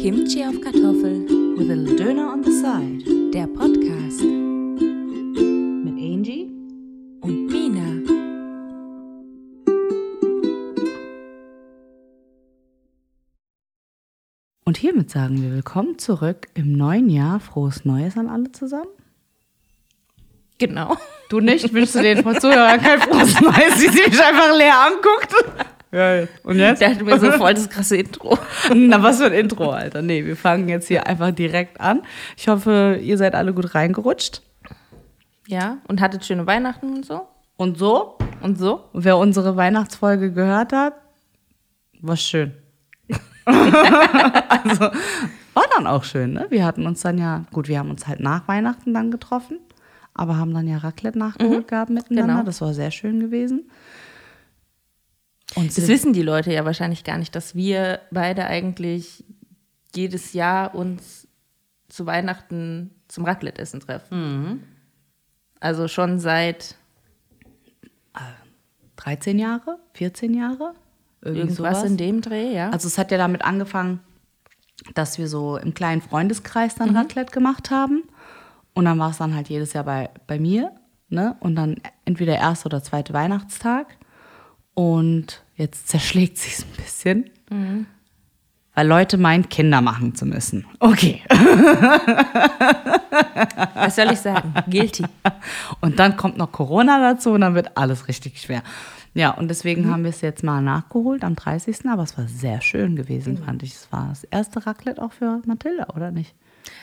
Kimchi auf Kartoffel. With a little Döner on the side. Der Podcast. Mit Angie. Und Mina. Und hiermit sagen wir willkommen zurück im neuen Jahr. Frohes Neues an alle zusammen. Genau. Du nicht? Wünschst du den Zuhörern kein frohes Neues, wie sie mich einfach leer anguckt? Ja, und jetzt? Der hat mir so voll das krasse Intro. Na, was für ein Intro, Alter. Nee, wir fangen jetzt hier einfach direkt an. Ich hoffe, ihr seid alle gut reingerutscht. Ja, und hattet schöne Weihnachten und so. Und so? Und so? Und wer unsere Weihnachtsfolge gehört hat, war schön. also, war dann auch schön, ne? Wir hatten uns dann ja, gut, wir haben uns halt nach Weihnachten dann getroffen, aber haben dann ja Raclette nachgeholt gehabt miteinander. genau. Das war sehr schön gewesen. Und Das wissen die Leute ja wahrscheinlich gar nicht, dass wir beide eigentlich jedes Jahr uns zu Weihnachten zum Raclette-Essen treffen. Also schon seit 13 Jahre, 14 Jahre, irgendwas in dem Dreh, ja. Also es hat ja damit angefangen, dass wir so im kleinen Freundeskreis Mhm. dann Raclette gemacht haben. Und dann war es dann halt jedes Jahr bei, bei mir. Ne? Und dann entweder erster oder zweite Weihnachtstag. Und jetzt zerschlägt sich ein bisschen. Mhm. Weil Leute meinen, Kinder machen zu müssen. Okay. Was soll ich sagen? Guilty. Und dann kommt noch Corona dazu und dann wird alles richtig schwer. Ja, und deswegen Mhm. haben wir es jetzt mal nachgeholt am 30. Aber es war sehr schön gewesen, fand ich. Es war das erste Raclette auch für Mathilda, oder nicht?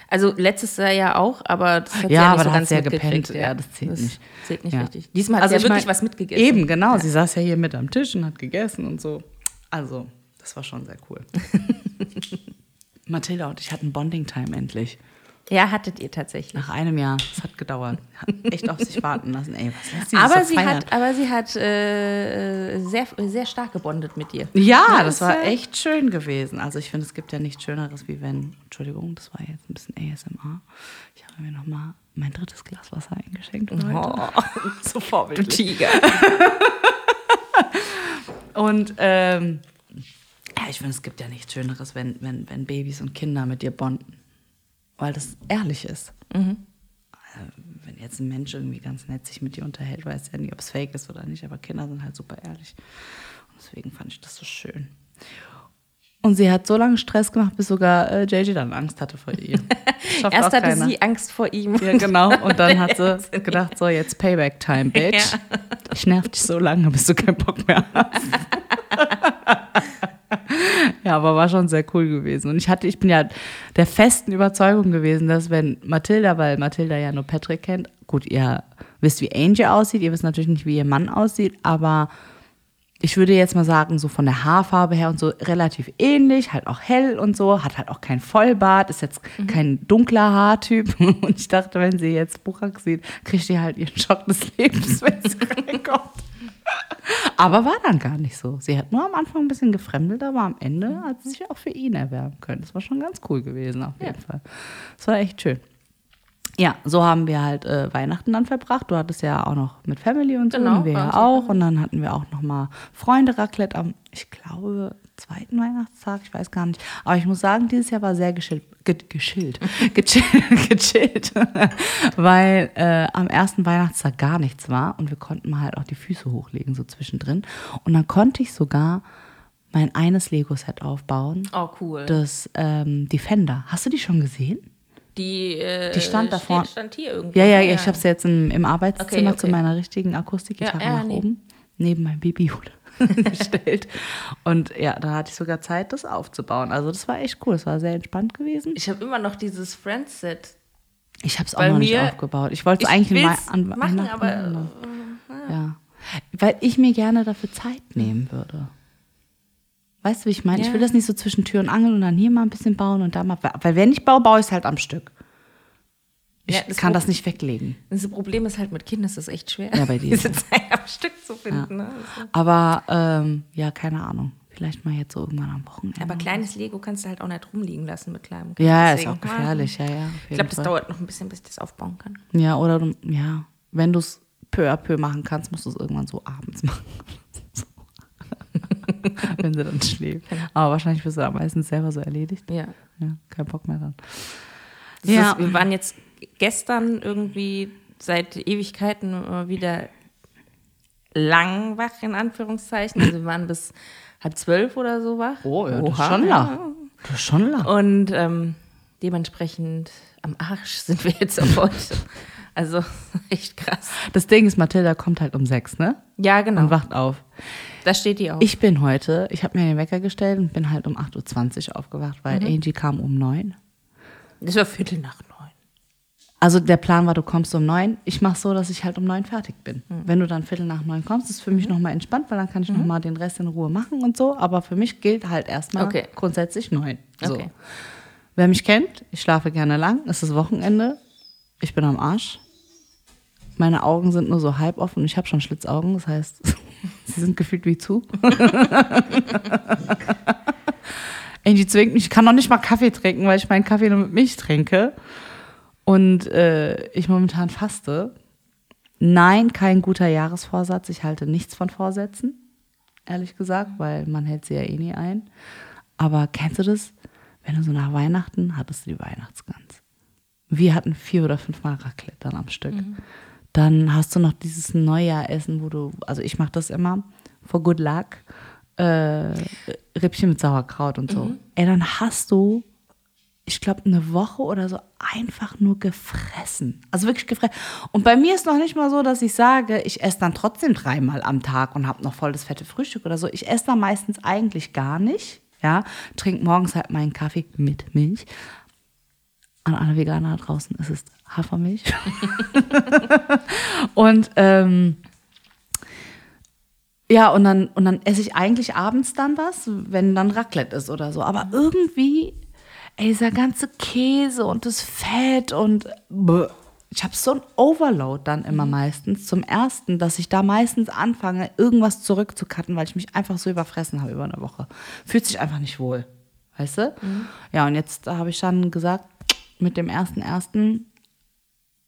Also letztes Jahr ja auch, aber das hat sie Ja, ja, nicht aber so da hat ganz sie ja gepennt. Ja, das zählt nicht. Zählt nicht Ja. richtig. Diesmal hat Also sie ja ich wirklich mein, was mitgegessen. Eben, genau. Sie saß ja hier mit am Tisch und hat gegessen und so. Also, das war schon sehr cool. Mathilda und ich hatten Bonding-Time endlich. Ja, hattet ihr tatsächlich. Nach einem Jahr. Es hat gedauert. Hat echt auf sich warten lassen. Ey, was lässt sie aber, sie feiern? hat, aber sie hat äh, sehr, sehr stark gebondet mit dir. Ja, Ja, das ist war ja- echt schön gewesen. Also ich finde, es gibt ja nichts Schöneres, wie wenn, Entschuldigung, das war jetzt ein bisschen ASMR. Ich habe mir nochmal mein drittes Glas Wasser eingeschenkt heute. Oh, so vorbildlich. Tiger. Und ähm, ja, ich finde, es gibt ja nichts Schöneres, wenn, wenn, wenn Babys und Kinder mit dir bonden. Weil das ehrlich ist. Äh, Wenn jetzt ein Mensch irgendwie ganz nett sich mit dir unterhält, weiß ja nicht, ob es fake ist oder nicht, aber Kinder sind halt super ehrlich. Und deswegen fand ich das so schön. Und sie hat so lange Stress gemacht, bis sogar äh, JJ dann Angst hatte vor ihr. Erst hatte keiner. sie Angst vor ihm. Ja, genau. Und dann hat sie gedacht, so, jetzt Payback-Time, Bitch. Ja. Ich nerv dich so lange, bis du keinen Bock mehr hast. Ja, aber war schon sehr cool gewesen. Und ich hatte, ich bin ja der festen Überzeugung gewesen, dass wenn Mathilda, weil Mathilda ja nur Patrick kennt, gut, ihr wisst, wie Angel aussieht, ihr wisst natürlich nicht, wie ihr Mann aussieht, aber ich würde jetzt mal sagen, so von der Haarfarbe her und so relativ ähnlich, halt auch hell und so, hat halt auch kein Vollbart, ist jetzt kein dunkler Haartyp. Und ich dachte, wenn sie jetzt Burak sieht, kriegt sie halt ihren Schock des Lebens, wenn sie reinkommt. Aber war dann gar nicht so. Sie hat nur am Anfang ein bisschen gefremdelt, aber am Ende hat sie sich auch für ihn erwerben können. Das war schon ganz cool gewesen, auf jeden Fall. Das war echt schön. Ja, so haben wir halt äh, Weihnachten dann verbracht. Du hattest ja auch noch mit Family und so, Genau, und wir ja auch. Und dann hatten wir auch noch mal Freunde Raclette am, ich glaube, zweiten Weihnachtstag, ich weiß gar nicht. Aber ich muss sagen, dieses Jahr war sehr geschillt, ge geschillt, gechillt, gechillt, weil äh, am ersten Weihnachtstag gar nichts war und wir konnten mal halt auch die Füße hochlegen so zwischendrin. Und dann konnte ich sogar mein eines Lego-Set aufbauen, Oh, cool. das ähm, Defender. Hast du die schon gesehen? Die, äh, Die stand da vorne. stand hier irgendwo. Ja, ja, ja. ich habe es jetzt im, im Arbeitszimmer Okay, zu okay. meiner richtigen Akustikgitarre Ja, ja, nach nee. oben, neben meinem Babyhut gestellt. Und ja, da hatte ich sogar Zeit, das aufzubauen. Also das war echt cool. Das war sehr entspannt gewesen. Ich habe immer noch dieses Friends-Set. Ich habe es auch noch nicht aufgebaut. Ich wollte es Ich eigentlich mal an machen, aber, äh, ändern. ja. Weil ich mir gerne dafür Zeit nehmen würde. Weißt du, wie ich meine? Ich Ja. will das nicht so zwischen Tür und Angel und dann hier mal ein bisschen bauen und da mal. Weil wenn ich baue, baue ich es halt am Stück. Ich Ja, das kann Pro- das nicht weglegen. Das Problem ist halt mit Kindern ist das echt schwer. Ja, bei dir. Diese Zeit am Stück zu finden. Ne? Also- Aber ähm, ja, keine Ahnung. Vielleicht mal jetzt so irgendwann am Wochenende. Aber kleines Lego kannst du halt auch nicht rumliegen lassen mit kleinem Kind. ja, ist Deswegen, auch gefährlich, ja, ja. Ich glaube, das dauert noch ein bisschen, bis ich das aufbauen kann. Ja, oder du, ja, wenn du es peu à peu machen kannst, musst du es irgendwann so abends machen. Wenn sie dann schläft. Aber wahrscheinlich bist du da meistens selber so erledigt. Ja. Ja, kein Bock mehr dran. Das Ja. ist, wir waren jetzt gestern irgendwie seit Ewigkeiten immer wieder lang wach, in Anführungszeichen. Also wir waren bis halb zwölf oder so wach. Oh, ja, das ist schon lang. Das ist schon lang. Und ähm, dementsprechend am Arsch sind wir jetzt auch heute. Also echt krass. Das Ding ist, Mathilda kommt halt um sechs, ne? Ja, genau. Und wacht auf. Da steht die auch. Ich bin heute, ich habe mir den Wecker gestellt und bin halt um 8.20 Uhr aufgewacht, weil Angie kam um neun. das war Viertel nach neun. Also der Plan war, du kommst um neun. Ich mache so, dass ich halt um neun fertig bin. Wenn du dann Viertel nach neun kommst, ist für mich nochmal entspannt, weil dann kann ich noch nochmal den Rest in Ruhe machen und so. Aber für mich gilt halt erstmal Okay. grundsätzlich neun. So. Okay. Wer mich kennt, ich schlafe gerne lang. Es ist Wochenende. Ich bin am Arsch. Meine Augen sind nur so halb offen. Ich habe schon Schlitzaugen, das heißt, sie sind gefühlt wie zu. Angie zwingt mich, ich kann noch nicht mal Kaffee trinken, weil ich meinen Kaffee nur mit Milch trinke. Und äh, ich momentan faste. Nein, kein guter Jahresvorsatz. Ich halte nichts von Vorsätzen, ehrlich gesagt, weil man hält sie ja eh nie ein. Aber kennst du das? Wenn du so nach Weihnachten hattest du die Weihnachtsgans. Wir hatten vier oder fünfmal Raclette dann am Stück. Dann hast du noch dieses Neujahressen, wo du, also ich mache das immer, for good luck, äh, Rippchen mit Sauerkraut und so. Ey, dann hast du, ich glaube, eine Woche oder so einfach nur gefressen. Also wirklich gefressen. Und bei mir ist noch nicht mal so, dass ich sage, ich esse dann trotzdem dreimal am Tag und habe noch voll das fette Frühstück oder so. Ich esse dann meistens eigentlich gar nicht. Ja, trinke morgens halt meinen Kaffee mit Milch. An alle Veganer da draußen, es ist Hafermilch. und ähm, ja, und dann, und dann esse ich eigentlich abends dann was, wenn dann Raclette ist oder so. Aber irgendwie, ey, dieser ganze Käse und das Fett und bäh. ich habe so ein Overload dann immer meistens zum ersten, dass ich da meistens anfange, irgendwas zurückzucutten, weil ich mich einfach so überfressen habe über eine Woche. Fühlt sich einfach nicht wohl. Weißt du? Ja, und jetzt habe ich dann gesagt, mit dem ersten ersten,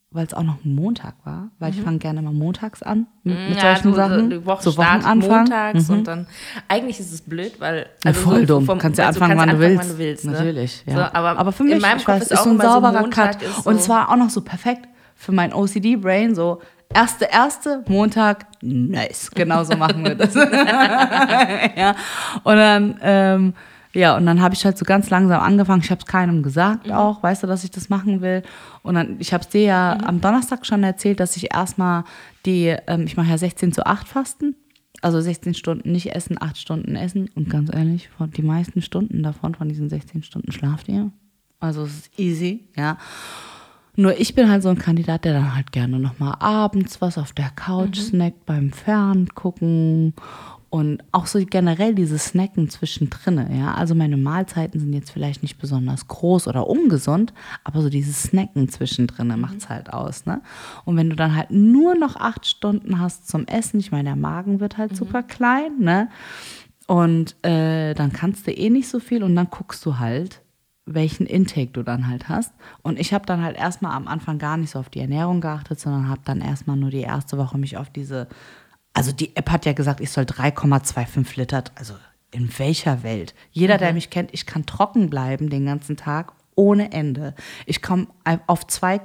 weil es auch noch ein Montag war, weil ich fange gerne mal montags an mit, mit solchen so, Sachen. Die Woche so Wochenanfang. montags Mhm. und dann. Eigentlich ist es blöd, weil. Ja, voll so dumm. vom- kannst ja also anfangen, wann, du anfangen, wann du willst. Ne? Natürlich, ja. So, aber, aber für mich, in meinem Kopf weiß, ist ist auch so ein sauberer Montag Cut. so, Und zwar auch noch so perfekt für mein OCD-Brain, so erste, erste, Montag, nice. Genau so machen wir das. ja. Und dann, ähm, ja, und dann habe ich halt so ganz langsam angefangen. Ich habe es keinem gesagt auch, weißt du, dass ich das machen will. Und dann, ich habe es dir ja am Donnerstag schon erzählt, dass ich erstmal die, ähm, ich mache ja 16 zu 8 Fasten. Also 16 Stunden nicht essen, 8 Stunden essen. Und ganz ehrlich, von die meisten Stunden davon, von diesen 16 Stunden schlaft ihr. Also es ist easy, ja. Nur ich bin halt so ein Kandidat, der dann halt gerne nochmal abends was auf der Couch snackt beim Ferngucken und auch so generell dieses Snacken zwischendrin, ja. Also meine Mahlzeiten sind jetzt vielleicht nicht besonders groß oder ungesund, aber so dieses Snacken zwischendrin macht's halt aus, ne? Und wenn du dann halt nur noch acht Stunden hast zum Essen, ich meine, der Magen wird halt super klein, ne? Und äh, dann kannst du eh nicht so viel und dann guckst du halt, welchen Intake du dann halt hast. Und ich habe dann halt erstmal am Anfang gar nicht so auf die Ernährung geachtet, sondern habe dann erstmal nur die erste Woche mich auf diese, also die App hat ja gesagt, ich soll 3,25 Liter, also in welcher Welt? Jeder, der mich kennt, ich kann trocken bleiben den ganzen Tag ohne Ende. Ich komme auf zwei,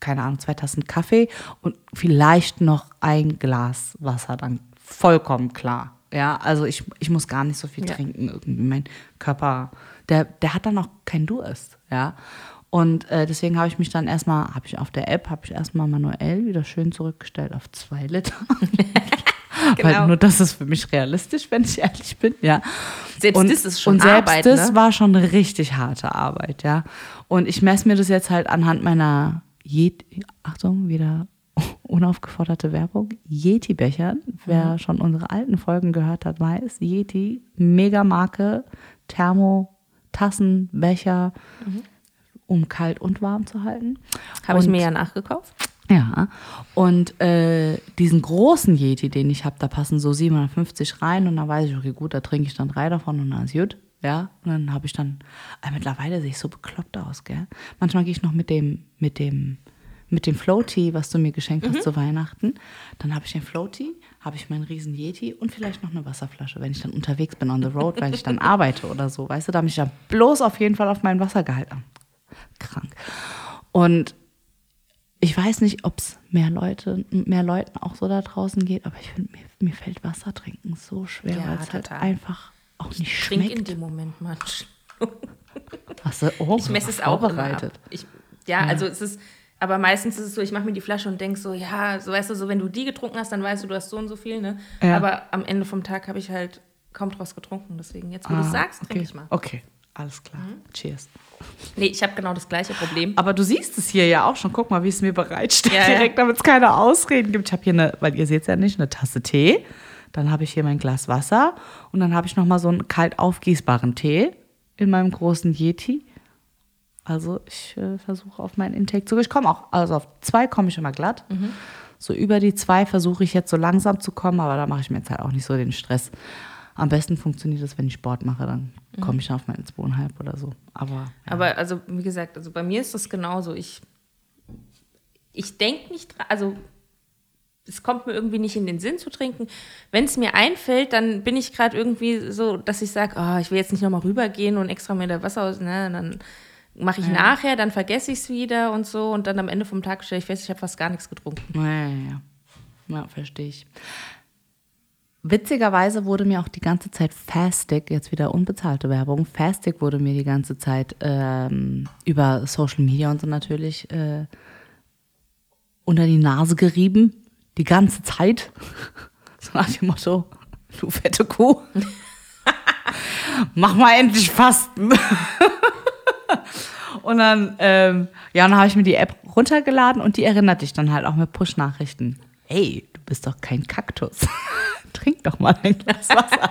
keine Ahnung, zwei Tassen Kaffee und vielleicht noch ein Glas Wasser, dann vollkommen klar. Ja, also ich, ich muss gar nicht so viel Ja. trinken irgendwie. Mein Körper, der, der hat dann auch keinen Durst, ja. Und äh, deswegen habe ich mich dann erstmal, habe ich auf der App, habe ich erstmal manuell wieder schön zurückgestellt auf zwei Liter. Weil Genau. nur das ist für mich realistisch, wenn ich ehrlich bin, ja. Selbst und, das ist schon und selbst Arbeit, das ne? war schon richtig harte Arbeit, ja. Und ich messe mir das jetzt halt anhand meiner Yeti, Achtung, wieder unaufgeforderte Werbung, Yeti-Bechern. Wer Mhm. schon unsere alten Folgen gehört hat, weiß, Yeti, Megamarke, Thermo, Tassen, Becher, um kalt und warm zu halten. Habe ich mir ja nachgekauft. ja, und äh, diesen großen Yeti, den ich habe, da passen so 750 rein und dann weiß ich, okay, gut, da trinke ich dann drei davon und dann ist gut. Ja, und dann habe ich dann, äh, mittlerweile sehe ich so bekloppt aus, gell? Manchmal gehe ich noch mit dem, mit dem, mit dem Floaty, was du mir geschenkt Mhm. hast zu Weihnachten. Dann habe ich den Floaty, habe ich meinen riesen Yeti und vielleicht noch eine Wasserflasche, wenn ich dann unterwegs bin on the road, weil ich dann arbeite oder so. Weißt du, damit ich dann bloß auf jeden Fall auf meinen Wassergehalt an. Krank. Und ich weiß nicht, ob es mehr Leute, mehr Leuten auch so da draußen geht, aber ich finde, mir, mir fällt Wasser trinken so schwer, Ja, weil es halt einfach auch nicht Trink in schmeckt. dem Moment mal. Hast du oh, Ich messe es auch vorbereitet. Ab. Ich, ja, also es ist, aber meistens ist es so, ich mache mir die Flasche und denke so, ja, so weißt du, so wenn du die getrunken hast, dann weißt du, du hast so und so viel, ne? Ja. Aber am Ende vom Tag habe ich halt kaum draus getrunken. Deswegen, jetzt wo du Ah, es sagst, trinke okay. ich mal. Okay, alles klar. Cheers. Nee, ich habe genau das gleiche Problem. Aber du siehst es hier ja auch schon. Guck mal, wie es mir bereitsteht. Ja, ja. Direkt, damit es keine Ausreden gibt. Ich habe hier eine, weil ihr seht es ja nicht, eine Tasse Tee. Dann habe ich hier mein Glas Wasser. Und dann habe ich noch mal so einen kalt aufgießbaren Tee in meinem großen Yeti. Also ich äh, versuche auf meinen Intake zu. Ich komme auch, also auf zwei komme ich immer glatt. So über die zwei versuche ich jetzt so langsam zu kommen, aber da mache ich mir jetzt halt auch nicht so den Stress. Am besten funktioniert das, wenn ich Sport mache, dann komme ich auf meine zweieinhalb oder so. Aber ja. Aber also, wie gesagt, also bei mir ist das genauso. Ich, ich denke nicht dran, also es kommt mir irgendwie nicht in den Sinn zu trinken. Wenn es mir einfällt, dann bin ich gerade irgendwie so, dass ich sage, oh, ich will jetzt nicht nochmal rübergehen und extra mir da Wasser aus, ne, dann mache ich nachher, dann vergesse ich es wieder und so und dann am Ende vom Tag stelle ich fest, ich habe fast gar nichts getrunken. Ja, ja, ja. Ja, verstehe ich. Witzigerweise wurde mir auch die ganze Zeit Fastic, jetzt wieder unbezahlte Werbung, Fastic wurde mir die ganze Zeit ähm, über Social Media und so natürlich äh, unter die Nase gerieben. Die ganze Zeit. So nach dem Motto, du fette Kuh. Mach mal endlich Fasten. Und dann, ähm, ja, dann habe ich mir die App runtergeladen und die erinnert dich dann halt auch mit Push-Nachrichten. Hey, bist doch kein Kaktus. Trink doch mal ein Glas Wasser.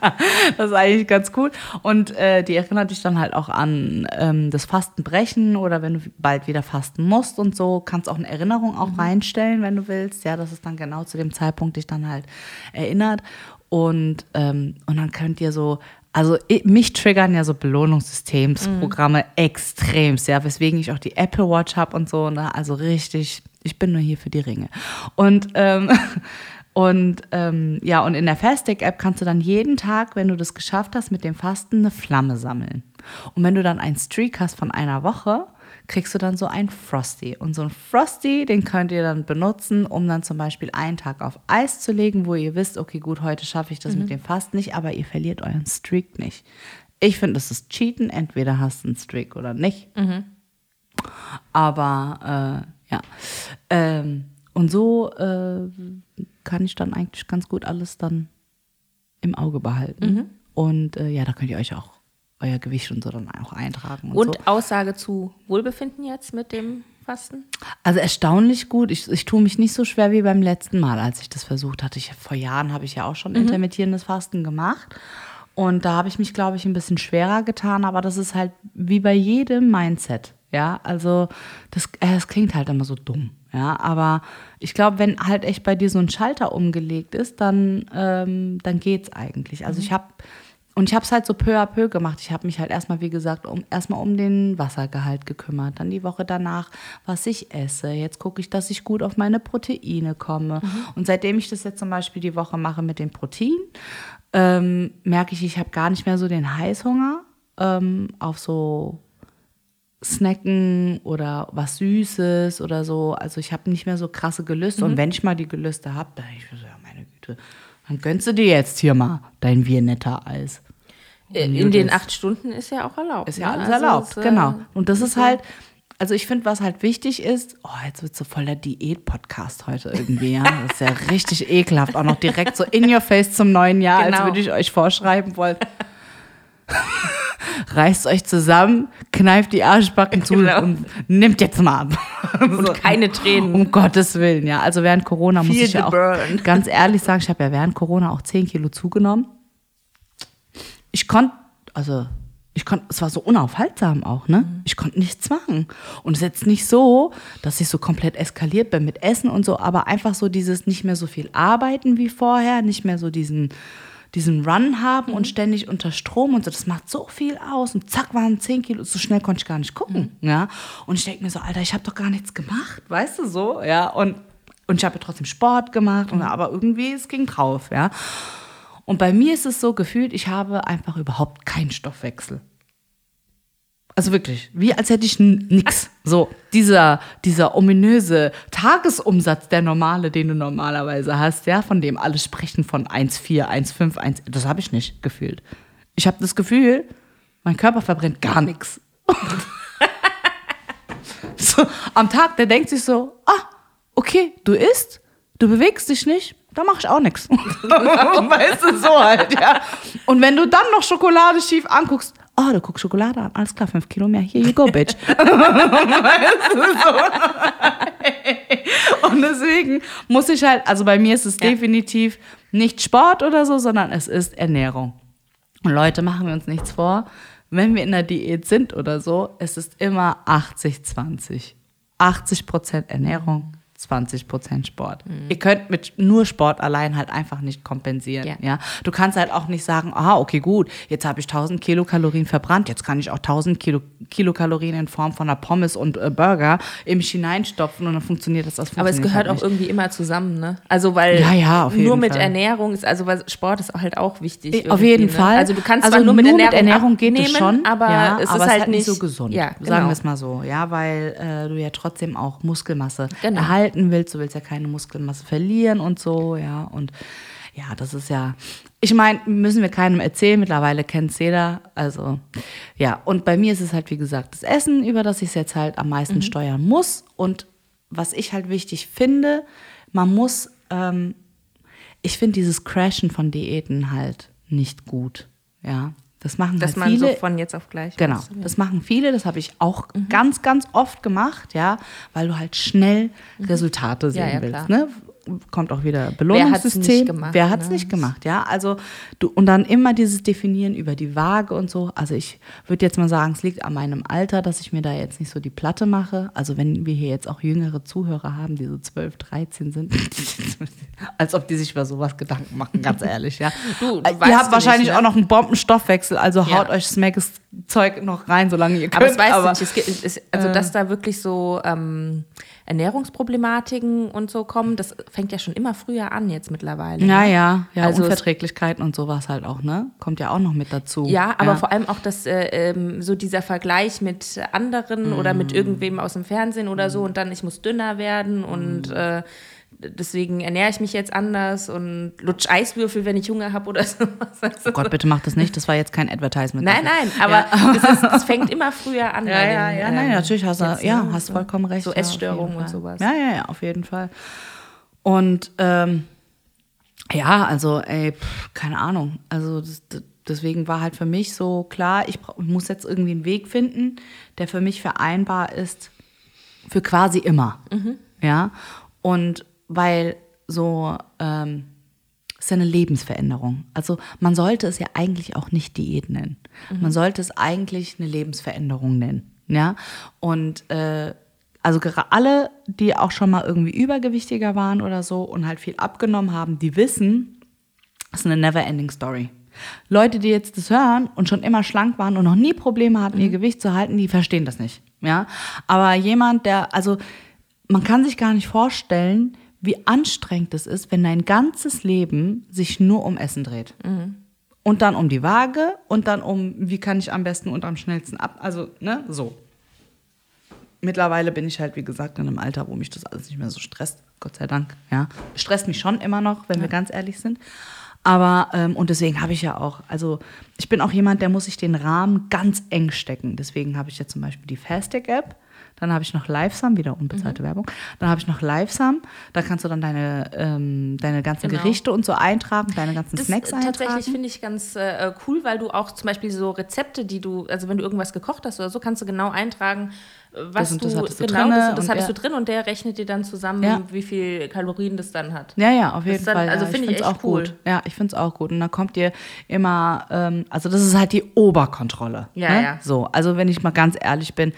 das ist eigentlich ganz cool. Und äh, die erinnert dich dann halt auch an ähm, das Fastenbrechen oder wenn du bald wieder fasten musst und so, kannst auch eine Erinnerung auch reinstellen, wenn du willst. Ja, dass es dann genau zu dem Zeitpunkt dich dann halt erinnert. Und, ähm, und dann könnt ihr so, also mich triggern ja so Belohnungssystemsprogramme extremst, ja, weswegen ich auch die Apple Watch habe und so, ne? Also richtig, ich bin nur hier für die Ringe. Und ähm, und ähm, ja, und in der Fastic-App kannst du dann jeden Tag, wenn du das geschafft hast, mit dem Fasten eine Flamme sammeln. Und wenn du dann einen Streak hast von einer Woche, kriegst du dann so ein Frosty. Und so ein Frosty, den könnt ihr dann benutzen, um dann zum Beispiel einen Tag auf Eis zu legen, wo ihr wisst, okay, gut, heute schaffe ich das mit dem Fasten nicht, aber ihr verliert euren Streak nicht. Ich finde, das ist Cheaten. Entweder hast du einen Streak oder nicht. Aber äh, ja. Ähm, und so äh, kann ich dann eigentlich ganz gut alles dann im Auge behalten. Und äh, ja, da könnt ihr euch auch euer Gewicht und so dann auch eintragen. Und, Und so. Aussage zu Wohlbefinden jetzt mit dem Fasten? Also erstaunlich gut. Ich, ich tue mich nicht so schwer wie beim letzten Mal, als ich das versucht hatte. Ich, vor Jahren habe ich ja auch schon intermittierendes Fasten gemacht. Und da habe ich mich, glaube ich, ein bisschen schwerer getan. Aber das ist halt wie bei jedem Mindset. Ja, also das, äh, das klingt halt immer so dumm. Ja, aber ich glaube, wenn halt echt bei dir so ein Schalter umgelegt ist, dann, ähm, dann geht's eigentlich. Also ich habe und ich habe es halt so peu à peu gemacht. Ich habe mich halt erstmal, wie gesagt, um, erstmal um den Wassergehalt gekümmert. Dann die Woche danach, was ich esse. Jetzt gucke ich, dass ich gut auf meine Proteine komme. Und seitdem ich das jetzt zum Beispiel die Woche mache mit dem Protein, ähm, merke ich, ich habe gar nicht mehr so den Heißhunger ähm, auf so Snacken oder was Süßes oder so. Also ich habe nicht mehr so krasse Gelüste. Und wenn ich mal die Gelüste habe, dann ich mir so, ja, meine Güte, dann gönnst du dir jetzt hier mal dein Viennetta-Eis. Äh, Und In den acht Stunden ist ja auch erlaubt. Ist ja ne? alles Also erlaubt, es, äh, genau. Und das ist halt, also ich finde, was halt wichtig ist, oh, jetzt wird so voll der Diät-Podcast heute irgendwie, ja. Das ist ja richtig ekelhaft. Auch noch direkt so in your face zum neuen Jahr, als Genau. würde ich euch vorschreiben wollen. Reißt euch zusammen, kneift die Arschbacken zu Genau. und nimmt jetzt mal ab. Und keine Tränen. Um Gottes Willen, ja. Also während Corona muss Feel ich ja auch burn. ganz ehrlich sagen, ich habe ja während Corona auch 10 Kilo zugenommen. Ich konnte, also ich konnte, es war so unaufhaltsam auch, ne? Ich konnte nichts machen. Und es ist jetzt nicht so, dass ich so komplett eskaliert bin mit Essen und so, aber einfach so dieses nicht mehr so viel arbeiten wie vorher, nicht mehr so diesen, diesen Run haben und ständig unter Strom und so, das macht so viel aus. Und zack, waren 10 Kilo, so schnell konnte ich gar nicht gucken. Ja? Und ich denke mir so, Alter, ich habe doch gar nichts gemacht, weißt du so? Ja, und, und ich habe ja trotzdem Sport gemacht, und, aber irgendwie, es ging drauf, ja. Und bei mir ist es so gefühlt, ich habe einfach überhaupt keinen Stoffwechsel. Also wirklich, wie als hätte ich nix. So, dieser, dieser ominöse Tagesumsatz, der normale, den du normalerweise hast, ja, von dem alle sprechen von 1,4, 1,5, 1, das habe ich nicht gefühlt. Ich habe das Gefühl, mein Körper verbrennt gar nichts. so, am Tag, der denkt sich so, ah, okay, du isst, du bewegst dich nicht, da mache ich auch nichts. weißt du, so halt, ja. Und wenn du dann noch Schokolade schief anguckst, oh, du guckst Schokolade an, alles klar, fünf Kilo mehr, here you go, bitch. Und deswegen muss ich halt, also bei mir ist es Ja. definitiv nicht Sport oder so, sondern es ist Ernährung. Und Leute, machen wir uns nichts vor. Wenn wir in der Diät sind oder so, es ist immer 80-20. 80 Prozent Ernährung, 20 Prozent Sport. Ihr könnt mit nur Sport allein halt einfach nicht kompensieren. Ja. Ja. Du kannst halt auch nicht sagen, aha, okay, gut, jetzt habe ich 1000 Kilokalorien verbrannt, jetzt kann ich auch 1000 Kilo, Kilokalorien in Form von einer Pommes und äh, Burger in mich hineinstopfen und dann funktioniert das. das Aber es funktioniert gehört halt auch irgendwie immer zusammen, ne? Also weil Ja, ja, auf jeden nur mit Fall. Ernährung ist, also weil Sport ist halt auch wichtig. Auf jeden ne? Fall. Also du kannst also zwar nur mit Ernährung, Ernährung geht abnehmen, es schon, aber ja, es aber ist halt nicht so gesund. Ja, Sagen genau. wir es mal so, ja, weil äh, du ja trotzdem auch Muskelmasse Genau. erhalten willst. Du willst ja keine Muskelmasse verlieren und so, ja. Und ja, das ist ja. Ich meine, müssen wir keinem erzählen. Mittlerweile kennt es jeder. Also ja. Und bei mir ist es halt wie gesagt das Essen, über das ich es jetzt halt am meisten steuern muss. Und was ich halt wichtig finde, man muss ähm, ich finde dieses Crashen von Diäten halt nicht gut. Ja, das machen Dass halt man viele. so von jetzt auf gleich. Genau, machst. das machen viele, das habe ich auch Mhm. ganz, ganz oft gemacht, ja, weil du halt schnell Resultate sehen Mhm. Ja, ja, willst. Ne? Kommt auch wieder hat's Belohnungssystem. nicht gemacht, Wer hat es ne? nicht gemacht, ja? Also du und dann immer dieses Definieren über die Waage und so. Also ich würde jetzt mal sagen, es liegt an meinem Alter, dass ich mir da jetzt nicht so die Platte mache. Also wenn wir hier jetzt auch jüngere Zuhörer haben, die so 12, 13 sind, als ob die sich über sowas Gedanken machen, ganz ehrlich, ja. Du- du Ihr habt wahrscheinlich nicht, ne? auch noch einen Bombenstoffwechsel, also Ja. haut euch smackes Zeug noch rein, solange ihr könnt. Aber es weiß aber, ich nicht. Es gibt, es, also, dass da wirklich so ähm, Ernährungsproblematiken und so kommen, das fängt ja schon immer früher an jetzt mittlerweile. Ja, ne? ja, ja, Also Unverträglichkeiten und sowas halt auch, ne? Kommt ja auch noch mit dazu. Ja, aber vor allem auch das, äh, ähm, so dieser Vergleich mit anderen oder Mm. mit irgendwem aus dem Fernsehen oder so und dann ich muss dünner werden Mm. und äh, deswegen ernähre ich mich jetzt anders und lutsch Eiswürfel, wenn ich Hunger habe oder sowas. Also, Oh Gott, bitte macht das nicht. Das war jetzt kein Advertisement. nein, nein, aber es, ist, es fängt immer früher an. Ja, ja, den, ja, nein, ähm, natürlich hast du, ja, ne, hast so- vollkommen recht. So ja, Essstörungen und sowas. Ja, ja, ja, auf jeden Fall. Und ähm, ja, also, ey, pff, keine Ahnung. Also das, das, deswegen war halt für mich so klar, ich, brauch, ich muss jetzt irgendwie einen Weg finden, der für mich vereinbar ist für quasi immer. Ja. Und weil so ähm, es ist ja eine Lebensveränderung. Also man sollte es ja eigentlich auch nicht Diät nennen. Man sollte es eigentlich eine Lebensveränderung nennen. Ja. Und äh, also gerade alle, die auch schon mal irgendwie übergewichtiger waren oder so und halt viel abgenommen haben, die wissen, das ist eine never-ending Story. Leute, die jetzt das hören und schon immer schlank waren und noch nie Probleme hatten, ihr Gewicht zu halten, die verstehen das nicht. Ja, aber jemand, der, also man kann sich gar nicht vorstellen, wie anstrengend es ist, wenn dein ganzes Leben sich nur um Essen dreht. Und dann um die Waage und dann um, wie kann ich am besten und am schnellsten ab, also, ne, so. Mittlerweile bin ich halt, wie gesagt, in einem Alter, wo mich das alles nicht mehr so stresst. Gott sei Dank, ja. Stresst mich schon immer noch, wenn wir ganz ehrlich sind. Aber, ähm, und deswegen habe ich ja auch, also ich bin auch jemand, der muss sich den Rahmen ganz eng stecken. Deswegen habe ich jetzt zum Beispiel die Fastec-App. Dann habe ich noch Livesum, wieder unbezahlte Werbung. Dann habe ich noch Livesum. Da kannst du dann deine, ähm, deine ganzen Genau. Gerichte und so eintragen, deine ganzen Das Snacks äh, eintragen. tatsächlich finde ich ganz äh, cool, weil du auch zum Beispiel so Rezepte, die du, also wenn du irgendwas gekocht hast oder so, kannst du genau eintragen, äh, was und du, das hattest du genau, das, und das und hattest ja. du drin und der rechnet dir dann zusammen, Ja. wie viel Kalorien das dann hat. Ja, ja, auf Das jeden dann- Fall. also ja. finde ich find's echt auch cool. gut. Ja, ich finde es auch gut. Und dann kommt dir immer, ähm, also das ist halt die Oberkontrolle. Ja, ne? ja. So, also wenn ich mal ganz ehrlich bin,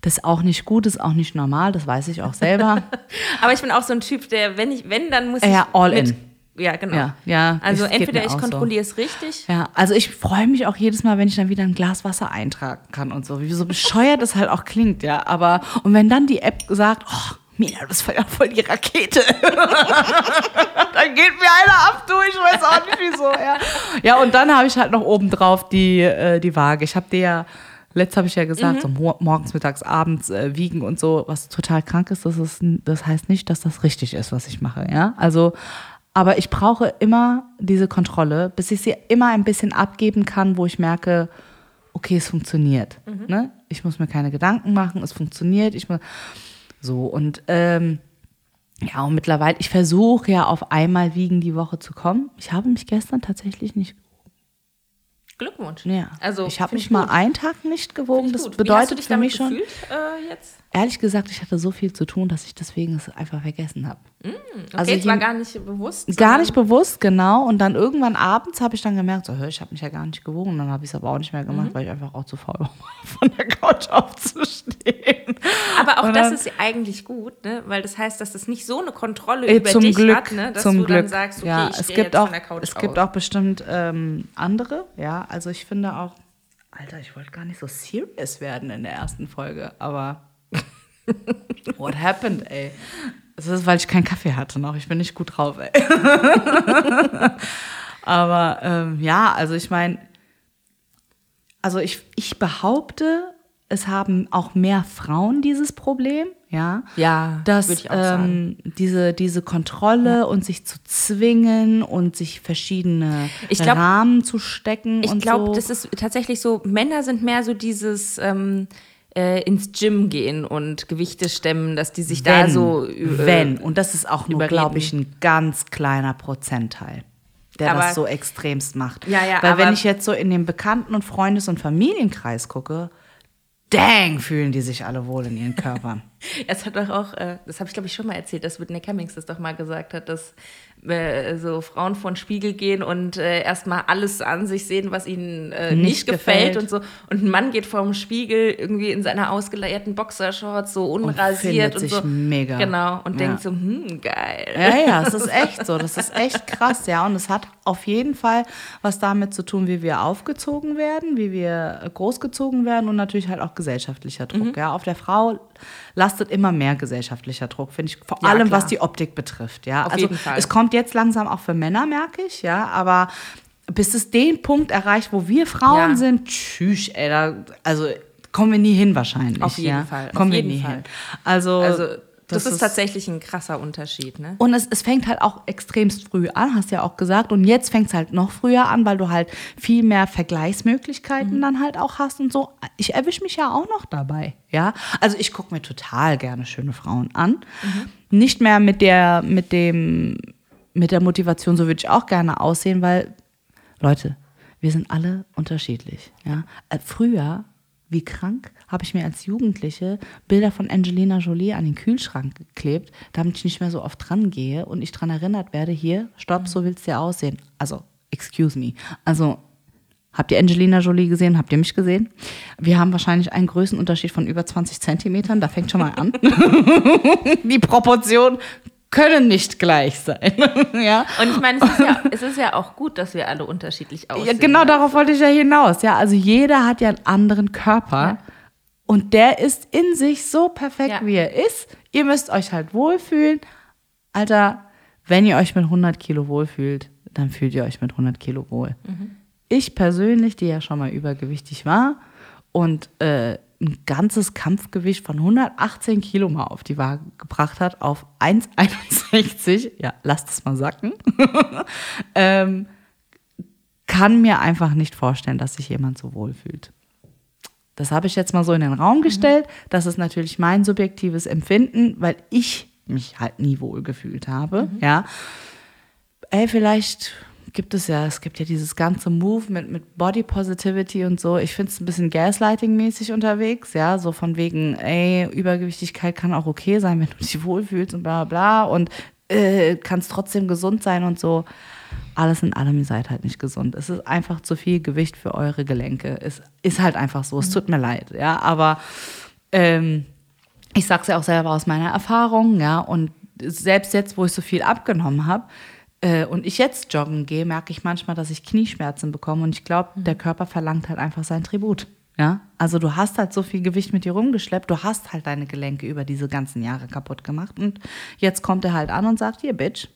das ist auch nicht gut, das ist auch nicht normal, das weiß ich auch selber. Aber ich bin auch so ein Typ, der, wenn ich, wenn, dann muss Ja, ich all mit, in. Ja, genau. Ja, ja. Also geht entweder ich auch so. kontrolliere es richtig. Ja, also ich freue mich auch jedes Mal, wenn ich dann wieder ein Glas Wasser eintragen kann und so. Wie so bescheuert es halt auch klingt, ja. Aber, und wenn dann die App sagt, oh, Mila, du bist voll, voll die Rakete. dann geht mir einer ab, du, ich weiß auch nicht wieso, ja. Ja, und dann habe ich halt noch obendrauf die, äh, die Waage. Ich habe dir ja, letzt habe ich ja gesagt, so mor morgens, mittags, abends äh, wiegen und so, was total krank ist, das ist, das heißt nicht, dass das richtig ist, was ich mache, ja. Also, aber ich brauche immer diese Kontrolle, bis ich sie immer ein bisschen abgeben kann, wo ich merke, okay, es funktioniert. Ne? Ich muss mir keine Gedanken machen, es funktioniert. Ich muss, so, und ähm, ja, und mittlerweile, ich versuche ja auf einmal wiegen die Woche zu kommen. Ich habe mich gestern tatsächlich nicht Glückwunsch. ja. Also, ich habe mich mal gut. einen Tag nicht gewogen. Das gut. Wie bedeutet hast du dich für mich schon, gefühlt, äh, jetzt? ehrlich gesagt, ich hatte so viel zu tun, dass ich deswegen es einfach vergessen habe. Okay, Also es war gar nicht bewusst. Gar nicht bewusst, genau. Und dann irgendwann abends habe ich dann gemerkt, so, ich habe mich ja gar nicht gewogen. Und dann habe ich es aber auch nicht mehr Mhm. gemacht, weil ich einfach auch zu faul war, von der Couch aufzustehen. Aber auch Und das dann- ist eigentlich gut, ne? weil das heißt, dass es nicht so eine Kontrolle Äh, über zum dich Glück, hat, ne? dass zum du Glück. dann sagst, okay, ja, ich es stehe gibt jetzt auch, von der Couch es gibt auf. auch bestimmt ähm, andere, ja. Also ich finde auch, Alter, ich wollte gar nicht so serious werden in der ersten Folge, aber what happened, ey? Das ist, weil ich keinen Kaffee hatte noch. Ich bin nicht gut drauf, ey. aber ähm, ja, also ich meine, also ich, ich behaupte, es haben auch mehr Frauen dieses Problem, ja. Ja, dass ich auch sagen. ähm, diese, diese Kontrolle und sich zu zwingen und sich verschiedene Ich glaub- Rahmen zu stecken Ich glaube, so. das ist tatsächlich so, Männer sind mehr so dieses ähm, äh, ins Gym gehen und Gewichte stemmen, dass die sich da wenn, so äh, wenn und das ist auch nur, glaube ich, ein ganz kleiner Prozentteil, der Aber- das so extremst macht. Ja, ja, Weil wenn ich jetzt so in den Bekannten- und Freundes- und Familienkreis gucke, dang, fühlen die sich alle wohl in ihren Körpern. Es hat doch auch, äh, das habe ich glaube ich schon mal erzählt, dass Whitney Cummings das doch mal gesagt hat, dass äh, so Frauen vor den Spiegel gehen und äh, erstmal alles an sich sehen, was ihnen äh, nicht, Nicht gefällt. gefällt. und so. Und ein Mann geht vor dem Spiegel irgendwie in seiner ausgeleierten Boxershorts so unrasiert und, sich so. mega. Genau. Und Ja. denkt so, hm, geil. Ja, ja, es ist echt so. Das ist echt krass, ja. Und es hat auf jeden Fall was damit zu tun, wie wir aufgezogen werden, wie wir großgezogen werden und natürlich halt auch gesellschaftlicher Mhm. Druck. Ja, auf der Frau lastet immer mehr gesellschaftlicher Druck, finde ich. Vor Ja, allem, klar. was die Optik betrifft. Ja, Auf also jeden Fall. es kommt jetzt langsam auch für Männer, merke ich. Ja, aber bis es den Punkt erreicht, wo wir Frauen Ja. sind, tschüss, ey, da, also kommen wir nie hin wahrscheinlich. Auf jeden ja? Fall, auf Kommen wir jeden nie Fall. hin. Also, Also, das, ist, tatsächlich ein krasser Unterschied, ne? und es, es fängt halt auch extremst früh an, hast du ja auch gesagt. Und jetzt fängt es halt noch früher an, weil du halt viel mehr Vergleichsmöglichkeiten dann halt auch hast und so. Ich erwische mich ja auch noch dabei, ja. Also ich gucke mir total gerne schöne Frauen an. Nicht mehr mit der, mit dem, mit der Motivation, so würde ich auch gerne aussehen, weil, Leute, wir sind alle unterschiedlich, ja. Äh, Früher wie krank habe ich mir als Jugendliche Bilder von Angelina Jolie an den Kühlschrank geklebt, damit ich nicht mehr so oft dran gehe und ich dran erinnert werde, hier, stopp, so willst du ja aussehen. Also, excuse me. Also, habt ihr Angelina Jolie gesehen? Habt ihr mich gesehen? Wir haben wahrscheinlich einen Größenunterschied von über 20 Zentimetern, da fängt schon mal an. Die Proportionen können nicht gleich sein. ja. Und ich meine, es, ist ja, es ist ja auch gut, dass wir alle unterschiedlich aussehen. Ja, genau ne? darauf wollte ich ja hinaus. Ja, also jeder hat ja einen anderen Körper Ja. Und der ist in sich so perfekt, Ja. wie er ist. Ihr müsst euch halt wohlfühlen. Alter, wenn ihr euch mit 100 Kilo wohlfühlt, dann fühlt ihr euch mit 100 Kilo wohl. Ich persönlich, die ja schon mal übergewichtig war und äh, ein ganzes Kampfgewicht von 118 Kilo mal auf die Waage gebracht hat, auf 1,61, ja, lasst es mal sacken, ähm, kann mir einfach nicht vorstellen, dass sich jemand so wohlfühlt. Das habe ich jetzt mal so in den Raum gestellt. Das ist natürlich mein subjektives Empfinden, weil ich mich halt nie wohl gefühlt habe. Ja. Ey, vielleicht gibt es ja, es gibt ja dieses ganze Movement mit Body Positivity und so. Ich finde es ein bisschen Gaslighting-mäßig unterwegs, ja, so von wegen, ey, Übergewichtigkeit kann auch okay sein, wenn du dich wohlfühlst und bla bla und äh, kannst trotzdem gesund sein und so. Alles in allem, ihr seid halt nicht gesund. Es ist einfach zu viel Gewicht für eure Gelenke. Es ist halt einfach so. Es tut mir leid, ja, aber ähm, ich sag's ja auch selber aus meiner Erfahrung, ja, und selbst jetzt, wo ich so viel abgenommen habe, äh, und ich jetzt joggen gehe, merke ich manchmal, dass ich Knieschmerzen bekomme. Und ich glaube, der Körper verlangt halt einfach sein Tribut. Ja, also du hast halt so viel Gewicht mit dir rumgeschleppt, du hast halt deine Gelenke über diese ganzen Jahre kaputt gemacht und jetzt kommt er halt an und sagt, hier, Bitch,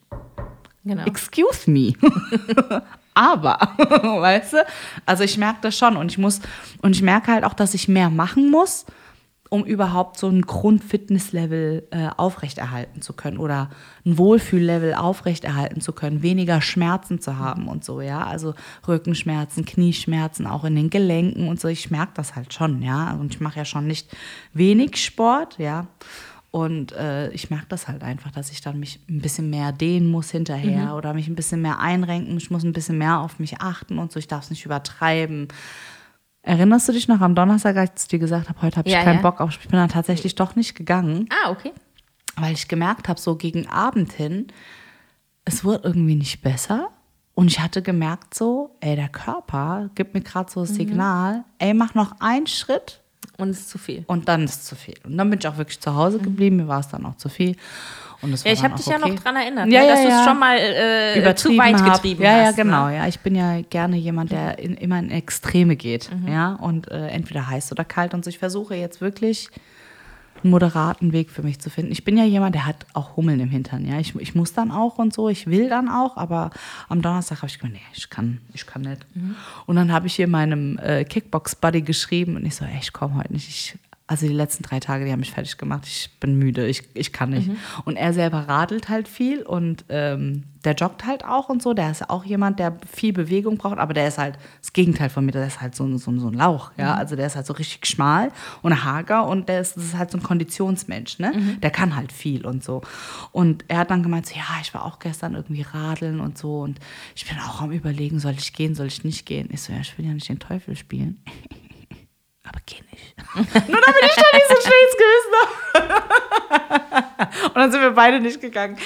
Genau. excuse me. Aber, weißt du, also ich merke das schon und ich muss, und ich merke halt auch, dass ich mehr machen muss, um überhaupt so ein Grundfitnesslevel äh, aufrechterhalten zu können oder ein Wohlfühllevel aufrechterhalten zu können, weniger Schmerzen zu haben und so, ja. Also Rückenschmerzen, Knieschmerzen, auch in den Gelenken und so. Ich merke das halt schon, ja. Und ich mache ja schon nicht wenig Sport, ja. Und äh, ich merke das halt einfach, dass ich dann mich ein bisschen mehr dehnen muss hinterher oder mich ein bisschen mehr einrenken. Ich muss ein bisschen mehr auf mich achten und so. Ich darf es nicht übertreiben. Erinnerst du dich noch am Donnerstag, als ich dir gesagt habe, heute habe ich Ja, keinen ja. Bock auf. Ich bin dann tatsächlich doch nicht gegangen, Ah, okay. weil ich gemerkt habe, so gegen Abend hin, es wurde irgendwie nicht besser. Und ich hatte gemerkt, so, ey, der Körper gibt mir gerade so Mhm. das Signal, ey, mach noch einen Schritt Und es ist zu viel. und dann ist es zu viel. Und dann bin ich auch wirklich zu Hause geblieben, mir war es dann auch zu viel. Und es Ja, ich habe dich auch ja noch okay. dran erinnert, Ja, ne, ja, dass du es ja. schon mal äh, zu übertrieben weit hab. getrieben ja, hast. Ja, genau. Ne? Ja, ich bin ja gerne jemand, der in, immer in Extreme geht. Mhm. Ja, und äh, entweder heiß oder kalt. Und so, ich versuche jetzt wirklich einen moderaten Weg für mich zu finden. Ich bin ja jemand, der hat auch Hummeln im Hintern. Ja, ich, ich muss dann auch und so. Ich will dann auch, aber am Donnerstag habe ich gedacht, nee, ich kann, ich kann nicht. Mhm. Und dann habe ich hier meinem äh, Kickbox-Buddy geschrieben und ich so, ey, ich komme heute nicht. Ich, also die letzten drei Tage, die haben mich fertig gemacht. Ich bin müde, ich, ich kann nicht. Und er selber radelt halt viel und ähm, der joggt halt auch und so. Der ist auch jemand, der viel Bewegung braucht, aber der ist halt das Gegenteil von mir. Der ist halt so, ein- so, so ein Lauch, ja. Also der ist halt so richtig schmal und hager und der ist, ist halt so ein Konditionsmensch, ne? Der kann halt viel und so. Und er hat dann gemeint, so, ja, ich war auch gestern irgendwie radeln und so und ich bin auch am überlegen, soll ich gehen, soll ich nicht gehen? Ich so, ja, ich will ja nicht den Teufel spielen. Aber geh nicht. Nur damit ich dann nicht so schlechtes Gewissen habe. Und dann sind wir beide nicht gegangen.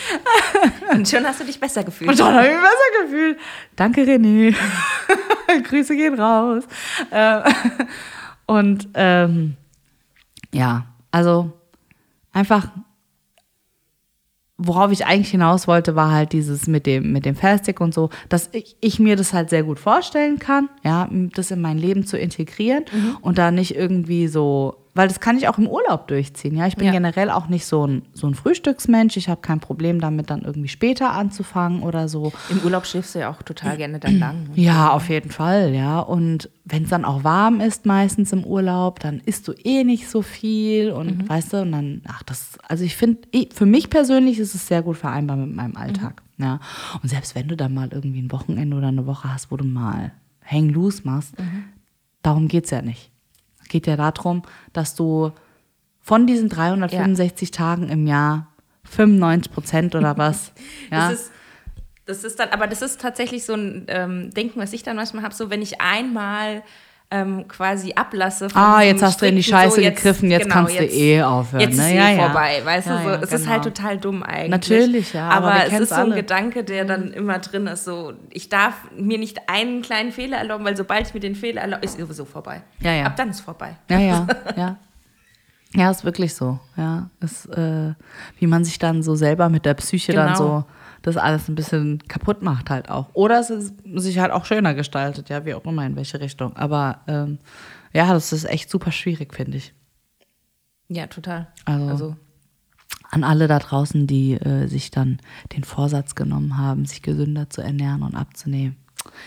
Und schon hast du dich besser gefühlt. Und dann habe ich mich besser gefühlt. Danke, René. Grüße gehen raus. Äh, Und ähm, ja, also einfach, worauf ich eigentlich hinaus wollte, war halt dieses mit dem, mit dem Faststick und so, dass ich, ich mir das halt sehr gut vorstellen kann, ja, das in mein Leben zu integrieren und da nicht irgendwie so, weil das kann ich auch im Urlaub durchziehen, ja. Ich bin Ja. generell auch nicht so ein, so ein Frühstücksmensch. Ich habe kein Problem damit, dann irgendwie später anzufangen oder so. Im Urlaub schläfst du ja auch total gerne dann lang. ne? Ja, auf jeden Fall, ja. Und wenn es dann auch warm ist, meistens im Urlaub, dann isst du eh nicht so viel und weißt du, und dann, ach, das, also ich finde, für mich persönlich ist es sehr gut vereinbar mit meinem Alltag. Ja. Und selbst wenn du dann mal irgendwie ein Wochenende oder eine Woche hast, wo du mal hang loose machst, darum geht es ja nicht. Es geht ja darum, dass du von diesen 365 Tagen im Jahr 95 Prozent oder was, ja, Das ist, das ist dann, aber das ist tatsächlich so ein ähm, Denken, was ich dann manchmal habe, so wenn ich einmal ähm, quasi ablasse. Von Ah, jetzt hast du in die Scheiße so, jetzt- gegriffen, jetzt genau, kannst du eh aufhören. Jetzt ne? ist ja, eh ja. vorbei, weißt Ja, du, so, ja, es ist genau. halt total dumm eigentlich. Natürlich, ja, aber Aber, es ist so ein alle. Mhm. Gedanke, der dann immer drin ist, so, ich darf mir nicht einen kleinen Fehler erlauben, weil sobald ich mir den Fehler erlaube, ist sowieso vorbei. Ja, ja. Ab dann ist vorbei. Ja, ja, ja. Ja, ist wirklich so. Ja, ist, äh, wie man sich dann so selber mit der Psyche dann Genau. so das alles ein bisschen kaputt macht halt auch. Oder es ist sich halt auch schöner gestaltet, ja, wie auch immer in welche Richtung. Aber ähm, ja, das ist echt super schwierig, finde ich. Ja, total. Also- An alle da draußen, die äh, sich dann den Vorsatz genommen haben, sich gesünder zu ernähren und abzunehmen.